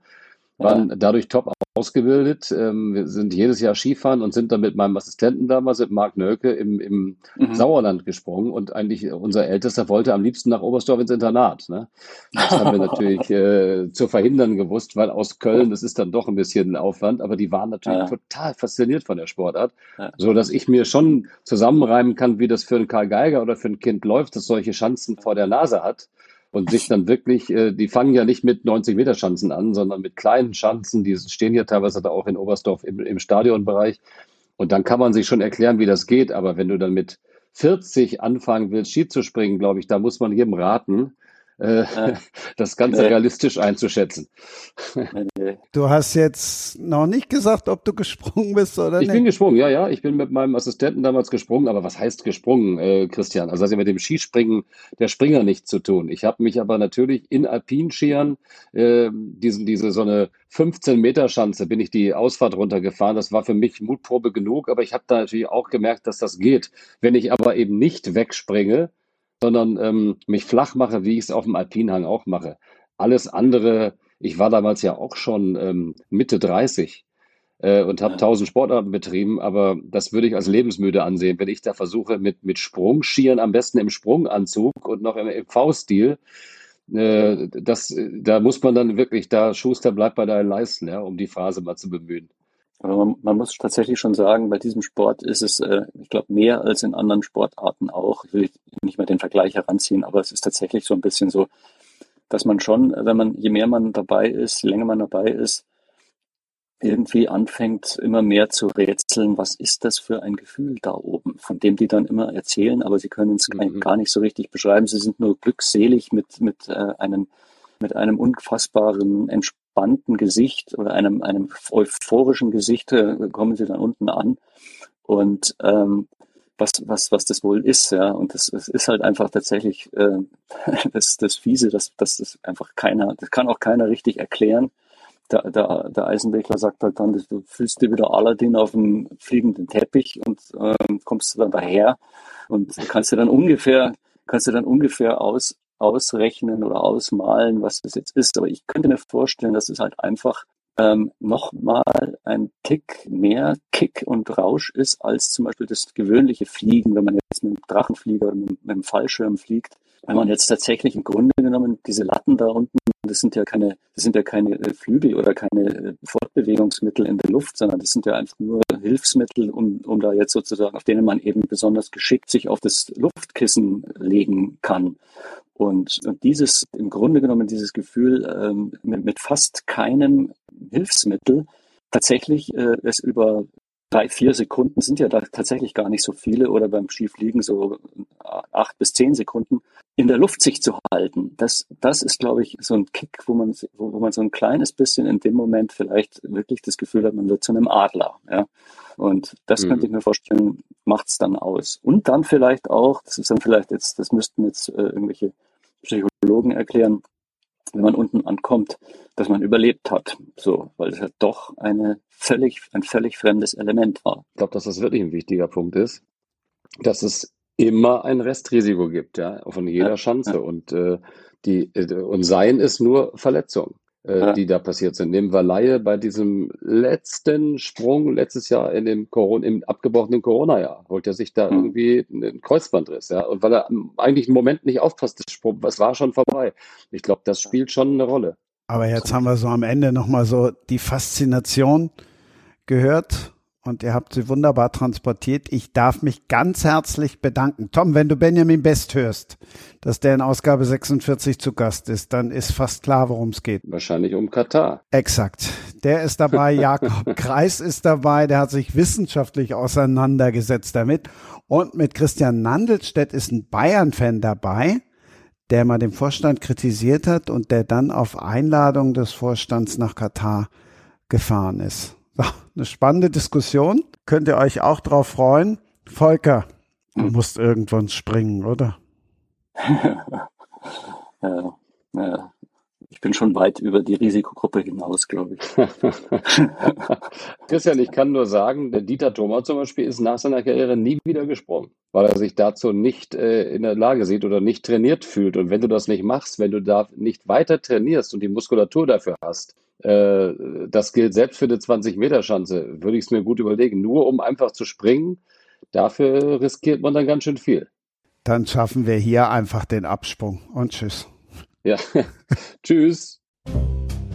waren dadurch top ausgebildet. Ähm, wir sind jedes Jahr Skifahren und sind dann mit meinem Assistenten damals, mit Marc Nölke, im, im mhm. Sauerland gesprungen. Und eigentlich unser Ältester wollte am liebsten nach Oberstdorf ins Internat. Ne? Das haben wir *laughs* natürlich äh, zu verhindern gewusst, weil aus Köln, das ist dann doch ein bisschen ein Aufwand, aber die waren natürlich ja. total fasziniert von der Sportart, ja. so dass ich mir schon zusammenreimen kann, wie das für einen Karl Geiger oder für ein Kind läuft, das solche Chancen vor der Nase hat und sich dann wirklich, äh, die fangen ja nicht mit 90 Meter Schanzen an, sondern mit kleinen Schanzen, die stehen ja teilweise da auch in Oberstdorf im, im Stadionbereich. Und dann kann man sich schon erklären, wie das geht. Aber wenn du dann mit 40 anfangen willst, Ski zu springen, glaube ich, da muss man jedem raten, äh, *laughs* das Ganze nee. realistisch einzuschätzen. *laughs*
Du hast jetzt noch nicht gesagt, ob du gesprungen bist oder
ich
nicht.
Ich bin gesprungen, ja, ja. Ich bin mit meinem Assistenten damals gesprungen. Aber was heißt gesprungen, äh, Christian? Also das hat ja mit dem Skispringen der Springer nichts zu tun. Ich habe mich aber natürlich in Alpinskiern, äh, diesen, diese so eine 15 Meter Schanze, bin ich die Ausfahrt runtergefahren. Das war für mich Mutprobe genug. Aber ich habe da natürlich auch gemerkt, dass das geht. Wenn ich aber eben nicht wegspringe, sondern ähm, mich flach mache, wie ich es auf dem Alpinhang auch mache. Alles andere, ich war damals ja auch schon ähm, Mitte 30 äh, und habe tausend ja. Sportarten betrieben, aber das würde ich als lebensmüde ansehen, wenn ich da versuche mit, mit Sprungschieren, am besten im Sprunganzug und noch im, im V-Stil, äh, das, da muss man dann wirklich, da Schuster bleibt bei deinen Leisten, ja, um die Phrase mal zu bemühen.
Aber man, man, muss tatsächlich schon sagen, bei diesem Sport ist es, äh, ich glaube, mehr als in anderen Sportarten auch. Ich will nicht mehr den Vergleich heranziehen, aber es ist tatsächlich so ein bisschen so, dass man schon, wenn man, je mehr man dabei ist, je länger man dabei ist, irgendwie anfängt, immer mehr zu rätseln, was ist das für ein Gefühl da oben, von dem die dann immer erzählen, aber sie können es mhm. gar nicht so richtig beschreiben. Sie sind nur glückselig mit, mit äh, einem mit einem unfassbaren, entspannten Gesicht oder einem, einem euphorischen Gesicht äh, kommen sie dann unten an. Und ähm, was, was, was das wohl ist, ja. Und das, das ist halt einfach tatsächlich äh, *laughs* das, das Fiese, dass, das einfach keiner, das kann auch keiner richtig erklären. Der, der, der Eisenwegler sagt halt dann, du fühlst dir wieder Aladdin auf dem fliegenden Teppich und ähm, kommst dann daher und kannst du dann ungefähr, kannst du dann ungefähr aus, ausrechnen oder ausmalen, was das jetzt ist. Aber ich könnte mir vorstellen, dass es halt einfach ähm, nochmal ein Tick mehr Kick und Rausch ist als zum Beispiel das gewöhnliche Fliegen, wenn man jetzt mit dem Drachenflieger oder mit, dem Fallschirm fliegt. Wenn man jetzt tatsächlich im Grunde genommen diese Latten da unten, das sind ja keine, das sind ja keine äh, Flügel oder keine äh, Fortbewegungsmittel in der Luft, sondern das sind ja einfach nur Hilfsmittel, um, um da jetzt sozusagen, auf denen man eben besonders geschickt sich auf das Luftkissen legen kann. Und, und dieses, im Grunde genommen, dieses Gefühl, ähm, mit, mit fast keinem Hilfsmittel tatsächlich äh, es über drei, vier Sekunden sind ja da tatsächlich gar nicht so viele oder beim Skifliegen so acht bis zehn Sekunden in der Luft sich zu halten. Das, das ist, glaube ich, so ein Kick, wo man, wo, wo man so ein kleines bisschen in dem Moment vielleicht wirklich das Gefühl hat, man wird zu einem Adler. Ja. Und das mhm. könnte ich mir vorstellen, macht's dann aus. Und dann vielleicht auch, das ist dann vielleicht jetzt, das müssten jetzt äh, irgendwelche Psychologen erklären, wenn man unten ankommt, dass man überlebt hat. So, weil es ja doch eine völlig, ein völlig fremdes Element war.
Ich glaube, dass das wirklich ein wichtiger Punkt ist, dass es immer ein Restrisiko gibt, ja, von jeder ja, Chance. Ja. Und äh, die äh, und Sein ist nur Verletzung äh, ja. die da passiert sind. Nehmen wir Laie bei diesem letzten Sprung letztes Jahr in dem Corona, im abgebrochenen Corona-Jahr, holt er sich da mhm. irgendwie einen Kreuzbandriss, ja. Und weil er eigentlich einen Moment nicht aufpasst, das Sprung, es war schon vorbei. Ich glaube, das spielt schon eine Rolle.
Aber jetzt haben wir so am Ende nochmal so die Faszination gehört und ihr habt sie wunderbar transportiert. Ich darf mich ganz herzlich bedanken. Tom, wenn du Benjamin Best hörst, dass der in Ausgabe 46 zu Gast ist, dann ist fast klar, worum es geht.
Wahrscheinlich um Katar.
Exakt. Der ist dabei, *laughs* Jakob Kreis ist dabei, der hat sich wissenschaftlich auseinandergesetzt damit. Und mit Christian Nandelstedt ist ein Bayern-Fan dabei, der mal den Vorstand kritisiert hat und der dann auf Einladung des Vorstands nach Katar gefahren ist. Eine spannende Diskussion. Könnt ihr euch auch drauf freuen? Volker, du hm. musst irgendwann springen, oder? *laughs*
ja, ja. Ich bin schon weit über die Risikogruppe hinaus, glaube ich. *laughs*
Christian, ich kann nur sagen, der Dieter Thoma zum Beispiel ist nach seiner Karriere nie wieder gesprungen, weil er sich dazu nicht äh, in der Lage sieht oder nicht trainiert fühlt. Und wenn du das nicht machst, wenn du da nicht weiter trainierst und die Muskulatur dafür hast, äh, das gilt selbst für eine 20-Meter-Schanze, würde ich es mir gut überlegen. Nur um einfach zu springen, dafür riskiert man dann ganz schön viel.
Dann schaffen wir hier einfach den Absprung und tschüss.
Ja, *laughs* tschüss.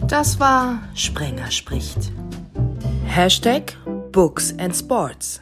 Das war Sprenger spricht. Hashtag Books and Sports.